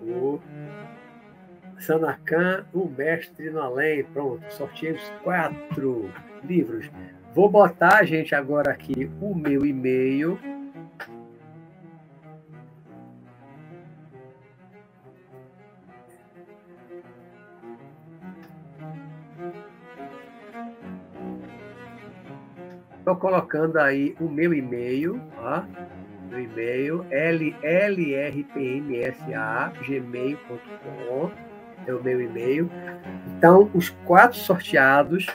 o Sanacan, o mestre no além. Pronto, sorteei os quatro livros. Vou botar, gente, agora aqui o meu e-mail Estou colocando aí o meu e-mail, ó, meu e-mail, llrpmsa.gmail.com, é o meu e-mail. Então, os quatro sorteados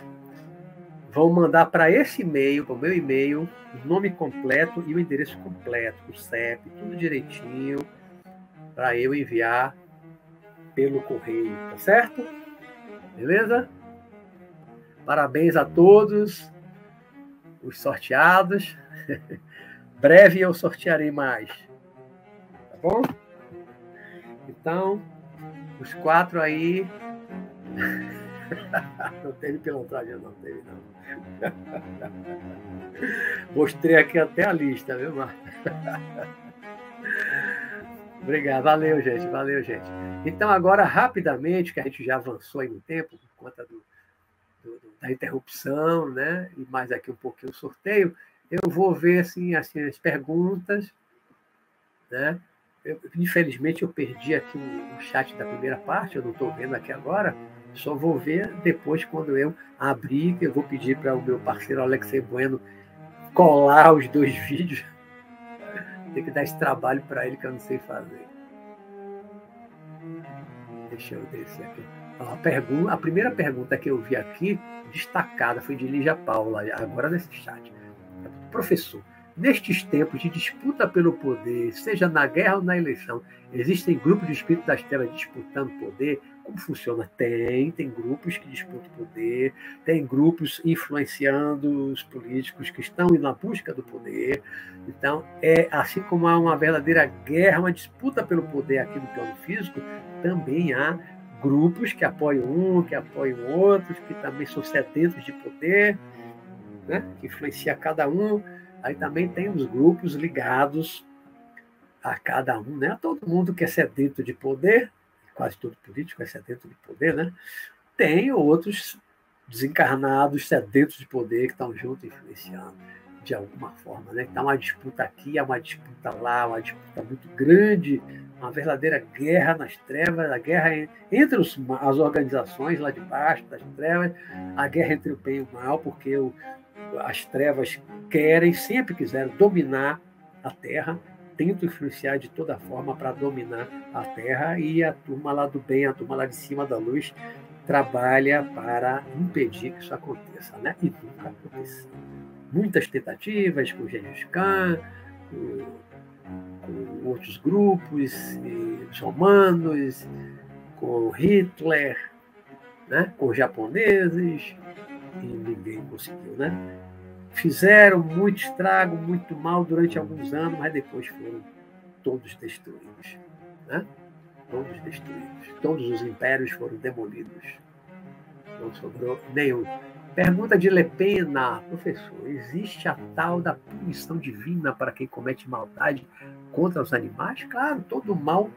vão mandar para esse e-mail, para o meu e-mail, o nome completo e o endereço completo, o CEP, tudo direitinho, para eu enviar pelo correio, tá certo? Beleza? Parabéns a todos os sorteados. Breve eu sortearei mais. Tá bom? Então, os quatro aí. não teve pilantragem, não teve, não. Mostrei aqui até a lista, viu, Marta? Obrigado, valeu, gente, valeu, gente. Então, agora, rapidamente, que a gente já avançou aí no tempo, por conta do, da interrupção, né? E mais aqui um pouquinho o sorteio. Eu vou ver assim, assim as perguntas, né? Eu, infelizmente eu perdi aqui o, chat da primeira parte, eu não estou vendo aqui agora. Só vou ver depois quando eu abrir, eu vou pedir para o meu parceiro Alexei Bueno colar os dois vídeos. Tem que dar esse trabalho para ele que eu não sei fazer. Deixa eu descer aqui. A, pergunta, a primeira pergunta que eu vi aqui, destacada, foi de Lígia Paula, agora nesse chat. Professor, nestes tempos de disputa pelo poder, seja na guerra ou na eleição, existem grupos de espíritos das telas disputando poder? Como funciona? Tem, tem grupos que disputam poder, tem grupos influenciando os políticos que estão na busca do poder. Então, é assim como há uma verdadeira guerra, uma disputa pelo poder aqui no plano físico, também há grupos que apoiam um, que apoiam outros, que também são sedentos de poder, né? que influencia cada um. Aí também tem os grupos ligados a cada um, né? Todo mundo que é sedento de poder, quase todo político é sedento de poder, né? Tem outros desencarnados sedentos de poder que estão juntos influenciando de alguma forma, né? Está uma disputa aqui, há uma disputa lá, uma disputa muito grande, uma verdadeira guerra nas trevas, a guerra entre os, as organizações lá de baixo das trevas, a guerra entre o bem e o mal, porque o, as trevas querem, sempre quiseram dominar a Terra, tentam influenciar de toda forma para dominar a Terra e a turma lá do bem, a turma lá de cima da luz trabalha para impedir que isso aconteça, né? E nunca aconteceu muitas tentativas com Gengis Khan, com, com outros grupos, os romanos, com Hitler, né? com os japoneses, e ninguém conseguiu. Né? Fizeram muito estrago, muito mal durante alguns anos, mas depois foram todos destruídos. Né? Todos destruídos. Todos os impérios foram demolidos. Não sobrou nenhum. Pergunta de Lepena, professor, existe a tal da punição divina para quem comete maldade contra os animais? Claro, todo mal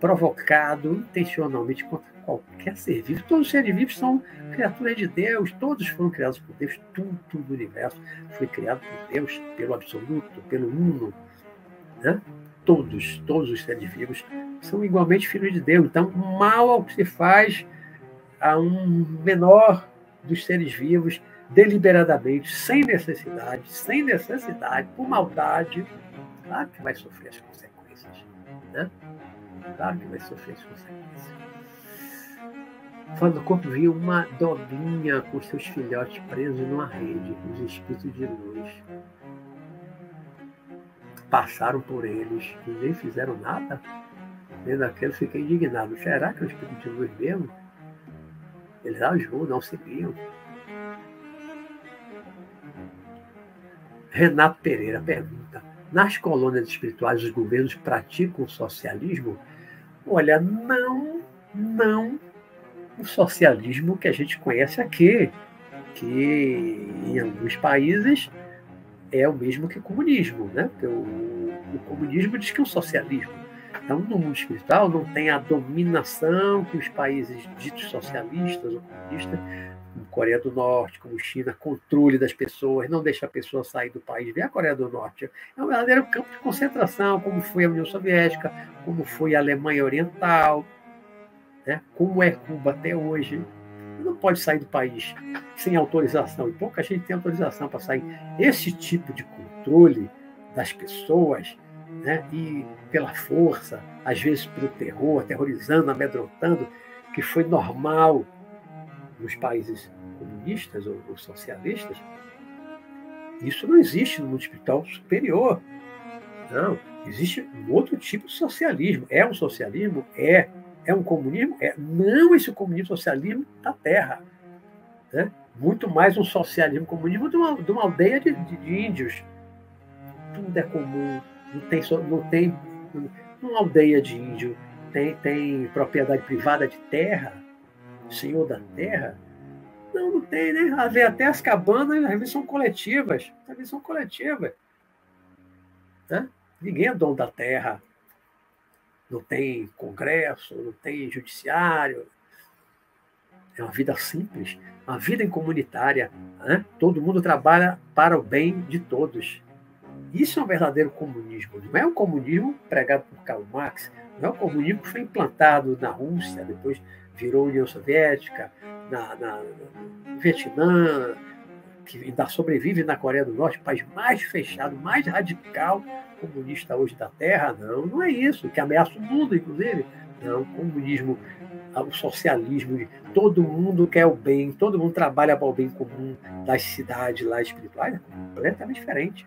provocado intencionalmente contra qualquer ser vivo. Todos os seres vivos são criaturas de Deus, todos foram criados por Deus, tudo, tudo o universo foi criado por Deus, pelo absoluto, pelo uno. Né? Todos, todos os seres vivos são igualmente filhos de Deus. Então, mal ao que se faz a um menor dos seres vivos deliberadamente, sem necessidade, sem necessidade, por maldade, claro que vai sofrer as consequências. Né? Claro que vai sofrer as consequências. Fora do corpo viu uma doguinha com seus filhotes presos numa rede, os espíritos de luz. Passaram por eles e nem fizeram nada. Vendo aquilo, fiquei indignado. Será que é o espírito de luz mesmo? Eles ajudam, auxiliam. Renato Pereira pergunta: nas colônias espirituais os governos praticam o socialismo? Olha, não, não o socialismo que a gente conhece aqui, que em alguns países é o mesmo que o comunismo, né? Porque o, o comunismo diz que um socialismo. Então, no mundo espiritual, não tem a dominação que os países ditos socialistas ou comunistas, como Coreia do Norte, como China, controle das pessoas, não deixa a pessoa sair do país. Vê a Coreia do Norte. É um verdadeiro campo de concentração, como foi a União Soviética, como foi a Alemanha Oriental, né? como é Cuba até hoje. Não pode sair do país sem autorização, e pouca gente tem autorização para sair. Esse tipo de controle das pessoas né? e pela força, às vezes pelo terror, aterrorizando, amedrontando, que foi normal nos países comunistas ou, socialistas, isso não existe no mundo espiritual superior. Não, existe um outro tipo de socialismo. É um socialismo? É. É um comunismo? É. Não esse comunismo socialismo da Terra. Né? Muito mais um socialismo comunismo de uma, de uma aldeia de, de, de índios. Tudo é comum, não tem, não tem uma aldeia de índio tem, tem propriedade privada de terra, senhor da terra. Não, não tem, né? Às vezes até as cabanas, às vezes são coletivas. Às vezes são coletivas. Né? Ninguém é dono da terra. Não tem congresso, não tem judiciário. É uma vida simples, uma vida em comunitária. Né? Todo mundo trabalha para o bem de todos. Isso é um verdadeiro comunismo. Não é um comunismo pregado por Karl Marx, não é um comunismo que foi implantado na Rússia, depois virou União Soviética, na, na, no Vietnã, que ainda sobrevive na Coreia do Norte, país mais fechado, mais radical comunista hoje da Terra. Não, não é isso, que ameaça o mundo, inclusive. Não, comunismo, o socialismo, todo mundo quer o bem, todo mundo trabalha para o bem comum das cidades lá espirituais, é completamente diferente.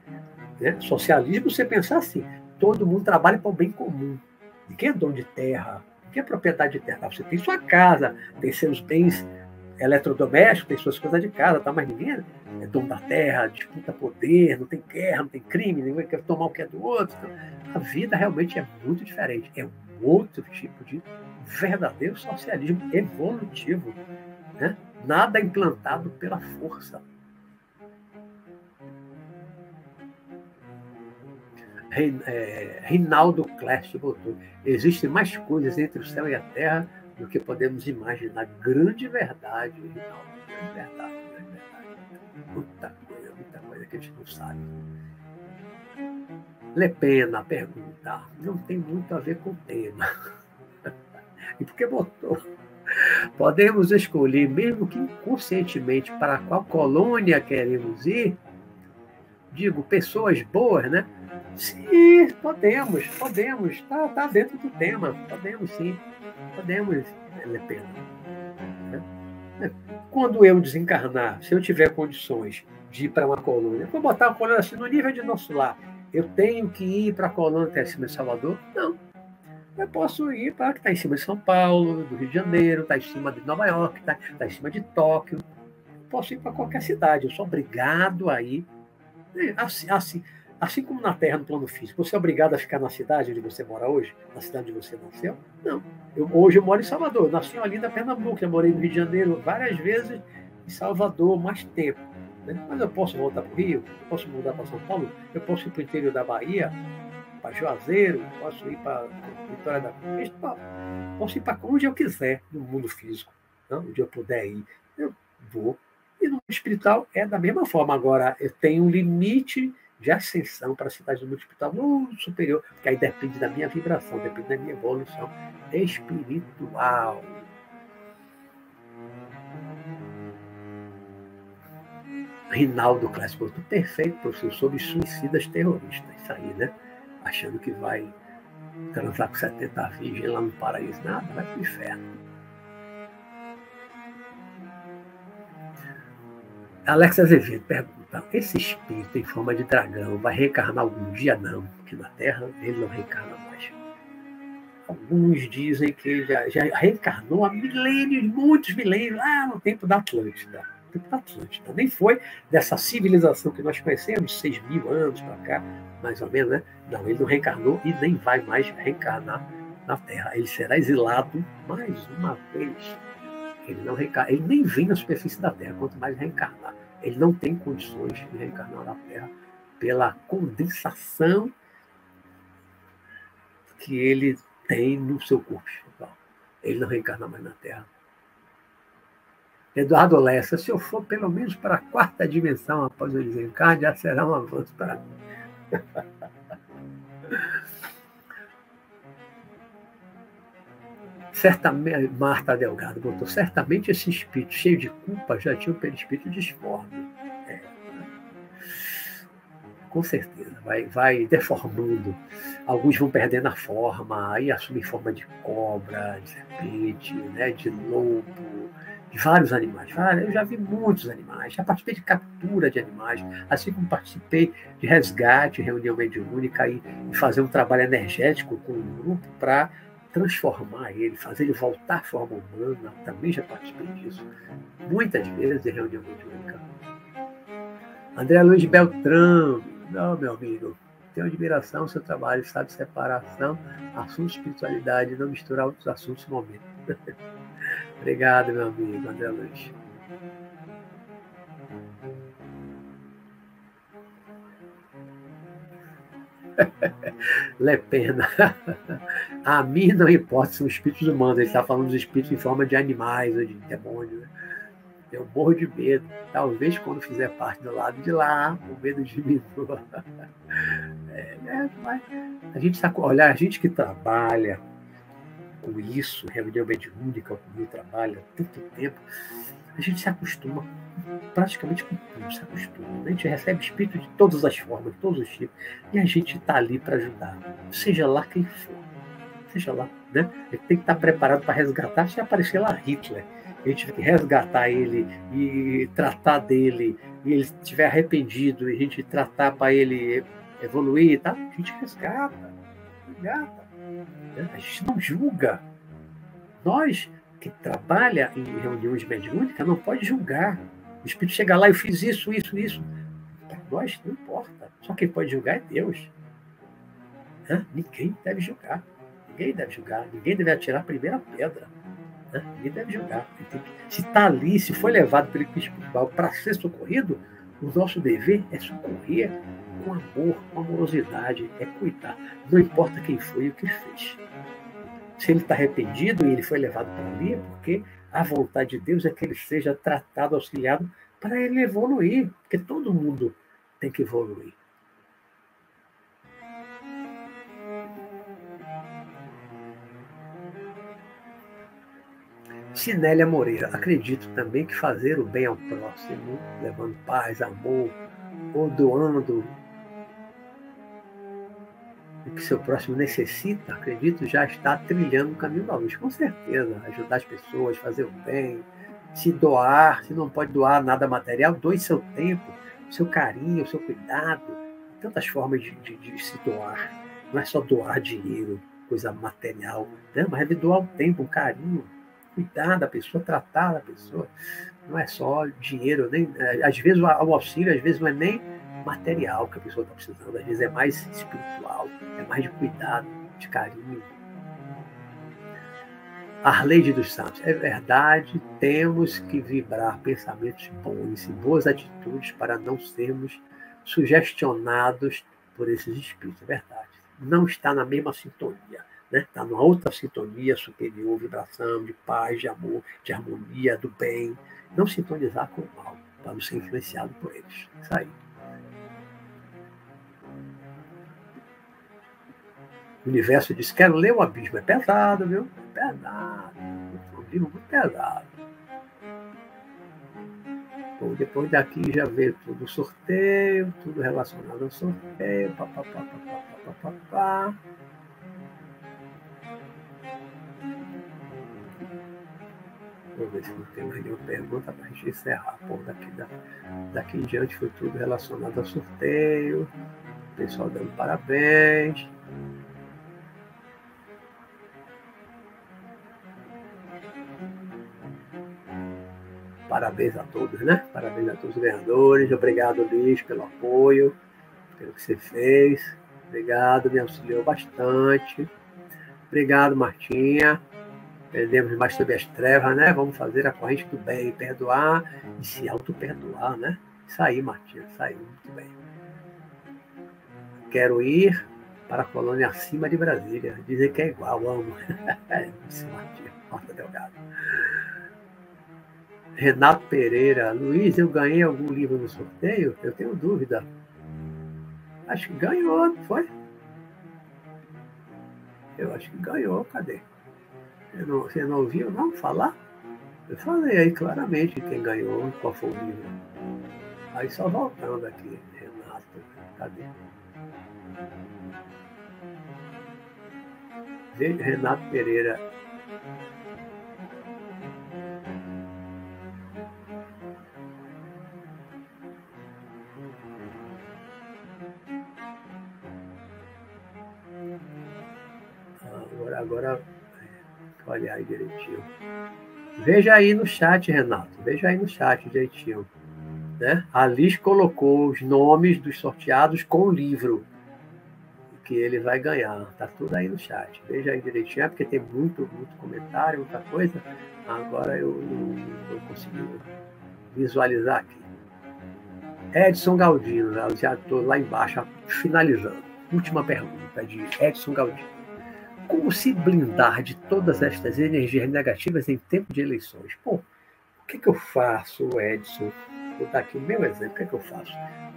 Né? Socialismo, você pensar assim, todo mundo trabalha para o bem comum. Ninguém é dono de terra, ninguém é propriedade de terra. Você tem sua casa, tem seus bens eletrodomésticos, tem suas coisas de casa, tá? mas ninguém é dono da terra, disputa poder, não tem guerra, não tem crime, ninguém quer tomar o que é do outro. Então, a vida realmente é muito diferente. É um outro tipo de verdadeiro socialismo evolutivo. Né? Nada implantado pela força. Rinaldo Clash botou: existem mais coisas entre o céu e a terra do que podemos imaginar. Grande verdade, Rinaldo. Grande verdade, grande verdade. Muita coisa, muita coisa que a gente não sabe. Le Pena pergunta: não tem muito a ver com o tema. e por que botou? Podemos escolher, mesmo que inconscientemente, para qual colônia queremos ir? Digo, pessoas boas, né? Sim, podemos, podemos. Está tá dentro do tema. Podemos sim. Podemos, Le Pen. Né? Quando eu desencarnar, se eu tiver condições de ir para uma colônia, vou botar uma colônia assim no nível de nosso lar. Eu tenho que ir para a colônia que está em cima de Salvador? Não. Eu posso ir para que está em cima de São Paulo, do Rio de Janeiro, está em cima de Nova York, está tá em cima de Tóquio. Posso ir para qualquer cidade. Eu sou obrigado a ir. Assim, assim, Assim como na Terra, no plano físico, você é obrigado a ficar na cidade onde você mora hoje, na cidade onde você nasceu? Não. Eu, hoje eu moro em Salvador, eu nasci ali na Pernambuco, já morei no Rio de Janeiro várias vezes, em Salvador, mais tempo. Né? Mas eu posso voltar para o Rio, eu posso mudar para São Paulo, eu posso ir para o interior da Bahia, para Juazeiro, posso ir para Vitória da Conquista, posso ir para onde eu quiser no mundo físico, não? onde eu puder ir, eu vou. E no espiritual é da mesma forma. Agora, tenho um limite de ascensão para a cidade do multiplicar muito superior, que aí depende da minha vibração, depende da minha evolução espiritual. Rinaldo Clássico, perfeito, professor, sobre suicidas terroristas. Isso aí, né? Achando que vai transar com 70 virgens lá no paraíso. Nada, vai para o inferno. Alex Azevedo pergunta esse espírito em forma de dragão vai reencarnar algum dia? Não, porque na Terra ele não reencarna mais. Alguns dizem que já, já reencarnou há milênios, muitos milênios, lá no tempo da Atlântida. No tempo da Atlântida. Nem foi dessa civilização que nós conhecemos, 6 mil anos para cá, mais ou menos, né? Não, ele não reencarnou e nem vai mais reencarnar na Terra. Ele será exilado mais uma vez. Ele, não reencarna, ele nem vem na superfície da Terra, quanto mais reencarnar. Ele não tem condições de reencarnar na Terra pela condensação que ele tem no seu corpo espiritual. Ele não reencarna mais na Terra. Eduardo Lessa, se eu for pelo menos para a quarta dimensão após o desencarne, já será um avanço para mim. certamente, Marta Delgado botou, certamente esse espírito cheio de culpa já tinha um perispírito disforme. É. Com certeza, vai, vai deformando. Alguns vão perdendo a forma, aí assumem forma de cobra, de serpente, né, de lobo, de vários animais. Eu já vi muitos animais, já participei de captura de animais, assim como participei de resgate, reunião mediúnica e, fazer um trabalho energético com um grupo para transformar ele, fazer ele voltar à forma humana. Também já participei disso muitas vezes em reunião mediúnica. André Luiz Beltrão, não, meu amigo, tenho admiração seu trabalho, sabe separação, assunto espiritualidade, não misturar outros assuntos no momento. Obrigado, meu amigo André Luiz. Le Pena. A mim não importa são espíritos humanos, ele está falando dos espíritos em forma de animais ou de demônios. Né? Eu morro de medo. Talvez quando fizer parte do lado de lá, o medo diminua. É, né? Mas a gente está. Olha, a gente que trabalha com isso, reunião mediúnica, comigo trabalha tanto tempo, a gente se acostuma praticamente com tudo, se acostuma. A gente recebe espírito de todas as formas, de todos os tipos, e a gente está ali para ajudar, seja lá quem for. Seja lá, né? A gente tem que estar tá preparado para resgatar se aparecer lá Hitler. A gente tem que resgatar ele e tratar dele, e ele estiver arrependido, e a gente tratar para ele evoluir, tá? a gente resgata, resgata. Né? A gente não julga. Nós que trabalha em reuniões mediúnicas não pode julgar. O espírito chega lá, eu fiz isso, isso, isso. Para nós, não importa. Só quem pode julgar é Deus. Hã? Ninguém deve julgar. Ninguém deve julgar. Ninguém deve atirar a primeira pedra. Hã? Ninguém deve julgar. Se está ali, se foi levado pelo espiritual para ser socorrido, o nosso dever é socorrer com amor, com amorosidade, é cuidar. Não importa quem foi e o que fez. Se ele está arrependido e ele foi levado para ali, é porque a vontade de Deus é que ele seja tratado, auxiliado, para ele evoluir, porque todo mundo tem que evoluir. Sinélia Moreira, acredito também que fazer o bem ao próximo, levando paz, amor, ou doando o que seu próximo necessita, acredito, já está trilhando o caminho da luz, com certeza. Ajudar as pessoas, fazer o bem, se doar, se não pode doar nada material, doe seu tempo, seu carinho, seu cuidado. Tantas formas de, de, de se doar. Não é só doar dinheiro, coisa material, né? mas é doar o tempo, o carinho, cuidar da pessoa, tratar da pessoa. Não é só dinheiro, nem, é, às vezes o auxílio, às vezes não é nem material que a pessoa está precisando, às vezes é mais espiritual, é mais de cuidado, de carinho. Arleide dos Santos, é verdade, temos que vibrar pensamentos bons e boas atitudes para não sermos sugestionados por esses espíritos, é verdade. Não está na mesma sintonia, né? está numa outra sintonia superior, vibração de paz, de amor, de harmonia, do bem. Não sintonizar com o mal, para não ser influenciado por eles. Isso aí. O universo diz: quero ler o abismo. É pesado, viu? Pesado. É um livro muito pesado. Bom, depois daqui já veio tudo o sorteio, tudo relacionado ao sorteio. Pá, pá, pá, pá, pá, pá, pá. Vamos ver se não tem mais nenhuma pergunta para a gente encerrar. Bom, daqui, daqui em diante foi tudo relacionado ao sorteio. O pessoal dando parabéns. Parabéns a todos, né? Parabéns a todos os ganhadores. Obrigado, Luiz, pelo apoio, pelo que você fez. Obrigado, me auxiliou bastante. Obrigado, Martinha. Aprendemos mais sobre as trevas, né? Vamos fazer a corrente do bem, perdoar e se auto-perdoar, né? Isso aí, Martinha, isso aí, muito bem. Quero ir para a colônia acima de Brasília. Dizem que é igual, amo. Marta Delgado. Renato Pereira. Luiz, eu ganhei algum livro no sorteio? Eu tenho dúvida. Acho que ganhou, não foi? Eu acho que ganhou, cadê? Não, você não ouviu não falar? Eu falei aí claramente quem ganhou, qual foi o livro. Aí só voltando aqui, Renato, cadê? Renato Pereira. Agora, agora, olha aí direitinho. Veja aí no chat, Renato. Veja aí no chat direitinho. Né? A Liz colocou os nomes dos sorteados com o livro que ele vai ganhar. Tá tudo aí no chat. Veja aí direitinho, é porque tem muito, muito comentário, muita coisa. Agora eu não consegui visualizar aqui. Edson Galdino, eu já estou lá embaixo, finalizando. Última pergunta de Edson Galdino. Como se blindar de todas estas energias negativas em tempo de eleições? Pô, o que, é que eu faço, Edson? Vou dar aqui o meu exemplo. O que, é que eu faço?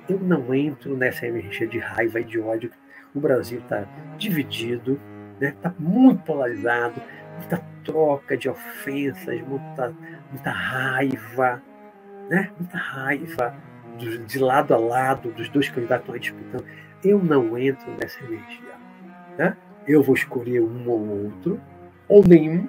Eu não entro nessa energia de raiva e de ódio o Brasil está dividido, está né? Tá muito polarizado, muita troca de ofensas, muita, muita raiva, né? muita raiva de, lado a lado dos dois candidatos disputando. Eu não entro nessa energia. Né? Eu vou escolher um ou outro, ou nenhum,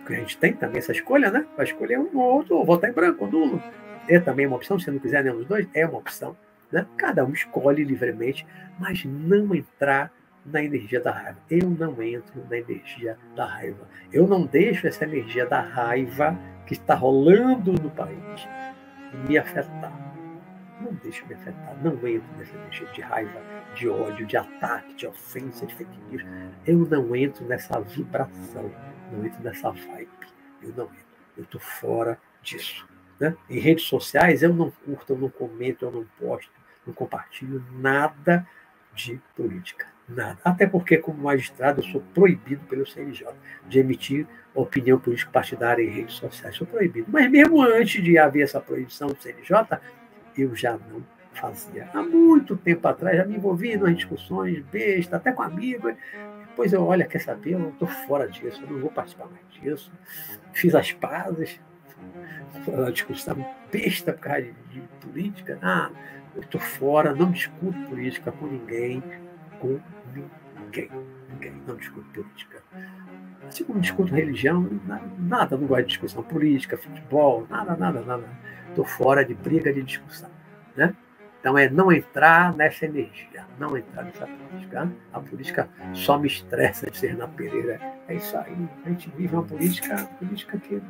porque a gente tem também essa escolha, né? Vai escolher um ou outro, ou votar em branco ou nulo. É também uma opção, se não quiser nenhum dos dois, é uma opção. Né? Cada um escolhe livremente, mas não entrar na energia da raiva. Eu não entro na energia da raiva. Eu não deixo essa energia da raiva que está rolando no país me afetar. Não deixo me afetar. Não entro nessa energia de raiva, de ódio, de ataque, de ofensa, de fake news. Eu não entro nessa vibração. Não entro nessa vibe. Eu não entro. Eu estou fora disso. Né? Em redes sociais eu não curto, eu não comento, eu não posto não compartilho nada de política. Nada. Até porque, como magistrado, eu sou proibido pelo CNJ de emitir opinião política partidária em redes sociais. Sou proibido. Mas mesmo antes de haver essa proibição do CNJ, eu já não fazia. Há muito tempo atrás, já me envolvi em discussões besta, até com amigos. Depois eu, olha, quer saber? Eu estou fora disso, eu não vou participar mais disso. Fiz as pazes, uma discussão besta por causa de, de política. Ah, eu estou fora, não discuto política com ninguém, com ninguém. Ninguém, não discuto política. Assim como discuto religião, nada, não gosto de discussão política, futebol, nada, nada, nada. Estou fora de briga, de discussão. Né? Então é não entrar nessa energia, não entrar nessa política. A política só me estressa de ser na Pereira. É isso aí. A gente vive uma política, política que.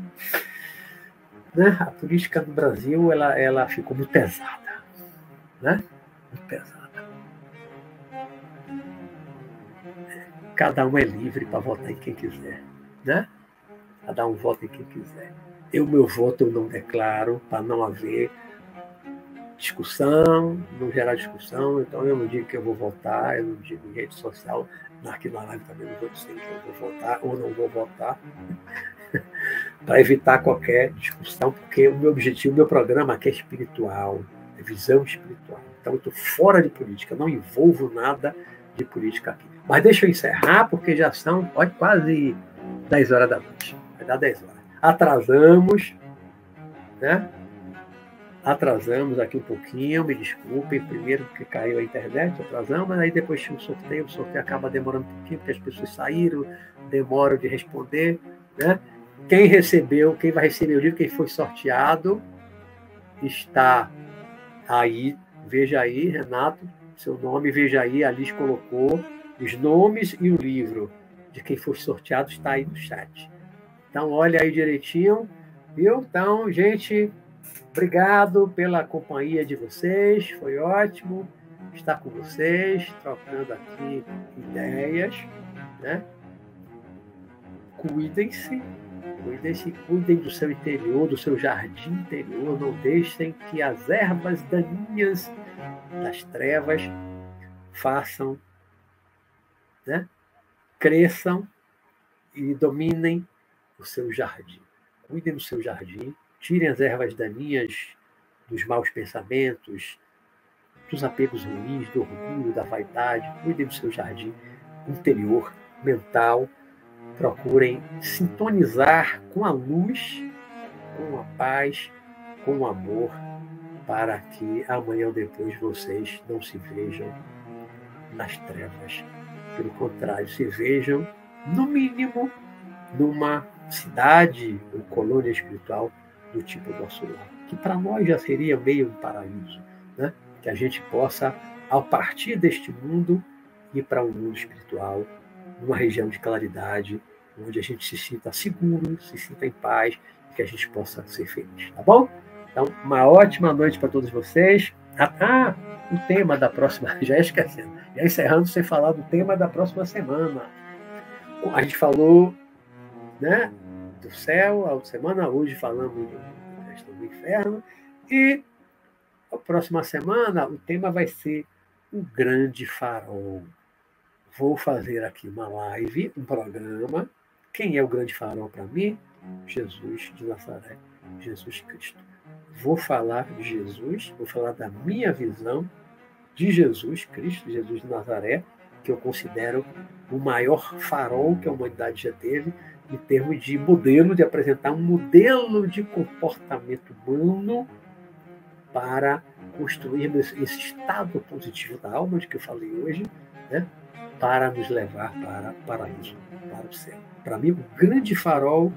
Né? A política no Brasil ela, ela ficou muito pesada né? Muito pesada. Cada um é livre para votar em quem quiser, né? Cada um vota em quem quiser. Eu, meu voto, eu não declaro para não haver discussão, não gerar discussão. Então, eu não digo que eu vou votar, eu não digo em rede social, aqui na live também não vou dizer que eu vou votar ou não vou votar, para evitar qualquer discussão, porque o meu objetivo, o meu programa aqui é espiritual visão espiritual. Então, eu estou fora de política, não envolvo nada de política aqui. Mas deixa eu encerrar, porque já são olha, quase 10 horas da noite. Vai dar 10 horas. Atrasamos, né? Atrasamos aqui um pouquinho, me desculpem. Primeiro porque caiu a internet, atrasamos, mas aí depois tinha um sorteio, o sorteio acaba demorando um pouquinho, porque as pessoas saíram, demoram de responder, né? Quem recebeu, quem vai receber o livro, quem foi sorteado, está Aí, veja aí, Renato, seu nome, veja aí, a Liz colocou os nomes e o livro de quem for sorteado está aí no chat. Então, olha aí direitinho, viu? Então, gente, obrigado pela companhia de vocês, foi ótimo estar com vocês, trocando aqui ideias, né? Cuidem-se Cuidem, cuidem do seu interior, do seu jardim interior. Não deixem que as ervas daninhas das trevas façam, né? cresçam e dominem o seu jardim. Cuidem do seu jardim, tirem as ervas daninhas dos maus pensamentos, dos apegos ruins, do orgulho, da vaidade. Cuidem do seu jardim interior, mental. Procurem sintonizar com a luz, com a paz, com o amor, para que amanhã ou depois vocês não se vejam nas trevas. Pelo contrário, se vejam, no mínimo, numa cidade ou colônia espiritual do tipo nosso lar, que para nós já seria meio um paraíso, né? que a gente possa, ao partir deste mundo, ir para um mundo espiritual, numa região de claridade, onde a gente se sinta seguro, se sinta em paz, e que a gente possa ser feliz, tá bom? Então, uma ótima noite para todos vocês. Ah, ah, o tema da próxima, já esquecendo, já encerrando sem falar do tema da próxima semana. A gente falou né, do céu, a semana, hoje falamos do questão do inferno, e a próxima semana o tema vai ser o grande farol. Vou fazer aqui uma live, um programa. Quem é o grande farol para mim? Jesus de Nazaré, Jesus Cristo. Vou falar de Jesus, vou falar da minha visão de Jesus Cristo, Jesus de Nazaré, que eu considero o maior farol que a humanidade já teve, em termos de modelo, de apresentar um modelo de comportamento humano para construirmos esse estado positivo da alma, de que eu falei hoje, né, para nos levar para paraíso, para o céu. Para mim, o grande farol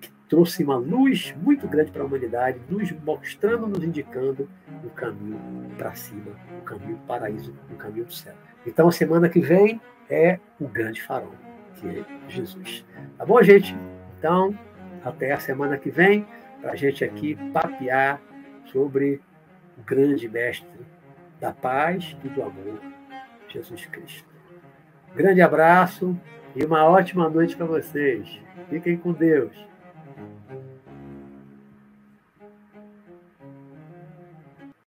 que trouxe uma luz muito grande para a humanidade, nos mostrando, nos indicando o caminho para cima, o caminho do paraíso, o caminho do céu. Então, a semana que vem é o grande farol, que é Jesus. Tá bom, gente? Então, até a semana que vem, para a gente aqui papear sobre o grande mestre da paz e do amor, Jesus Cristo. Grande abraço e uma ótima noite para vocês. Fiquem com Deus.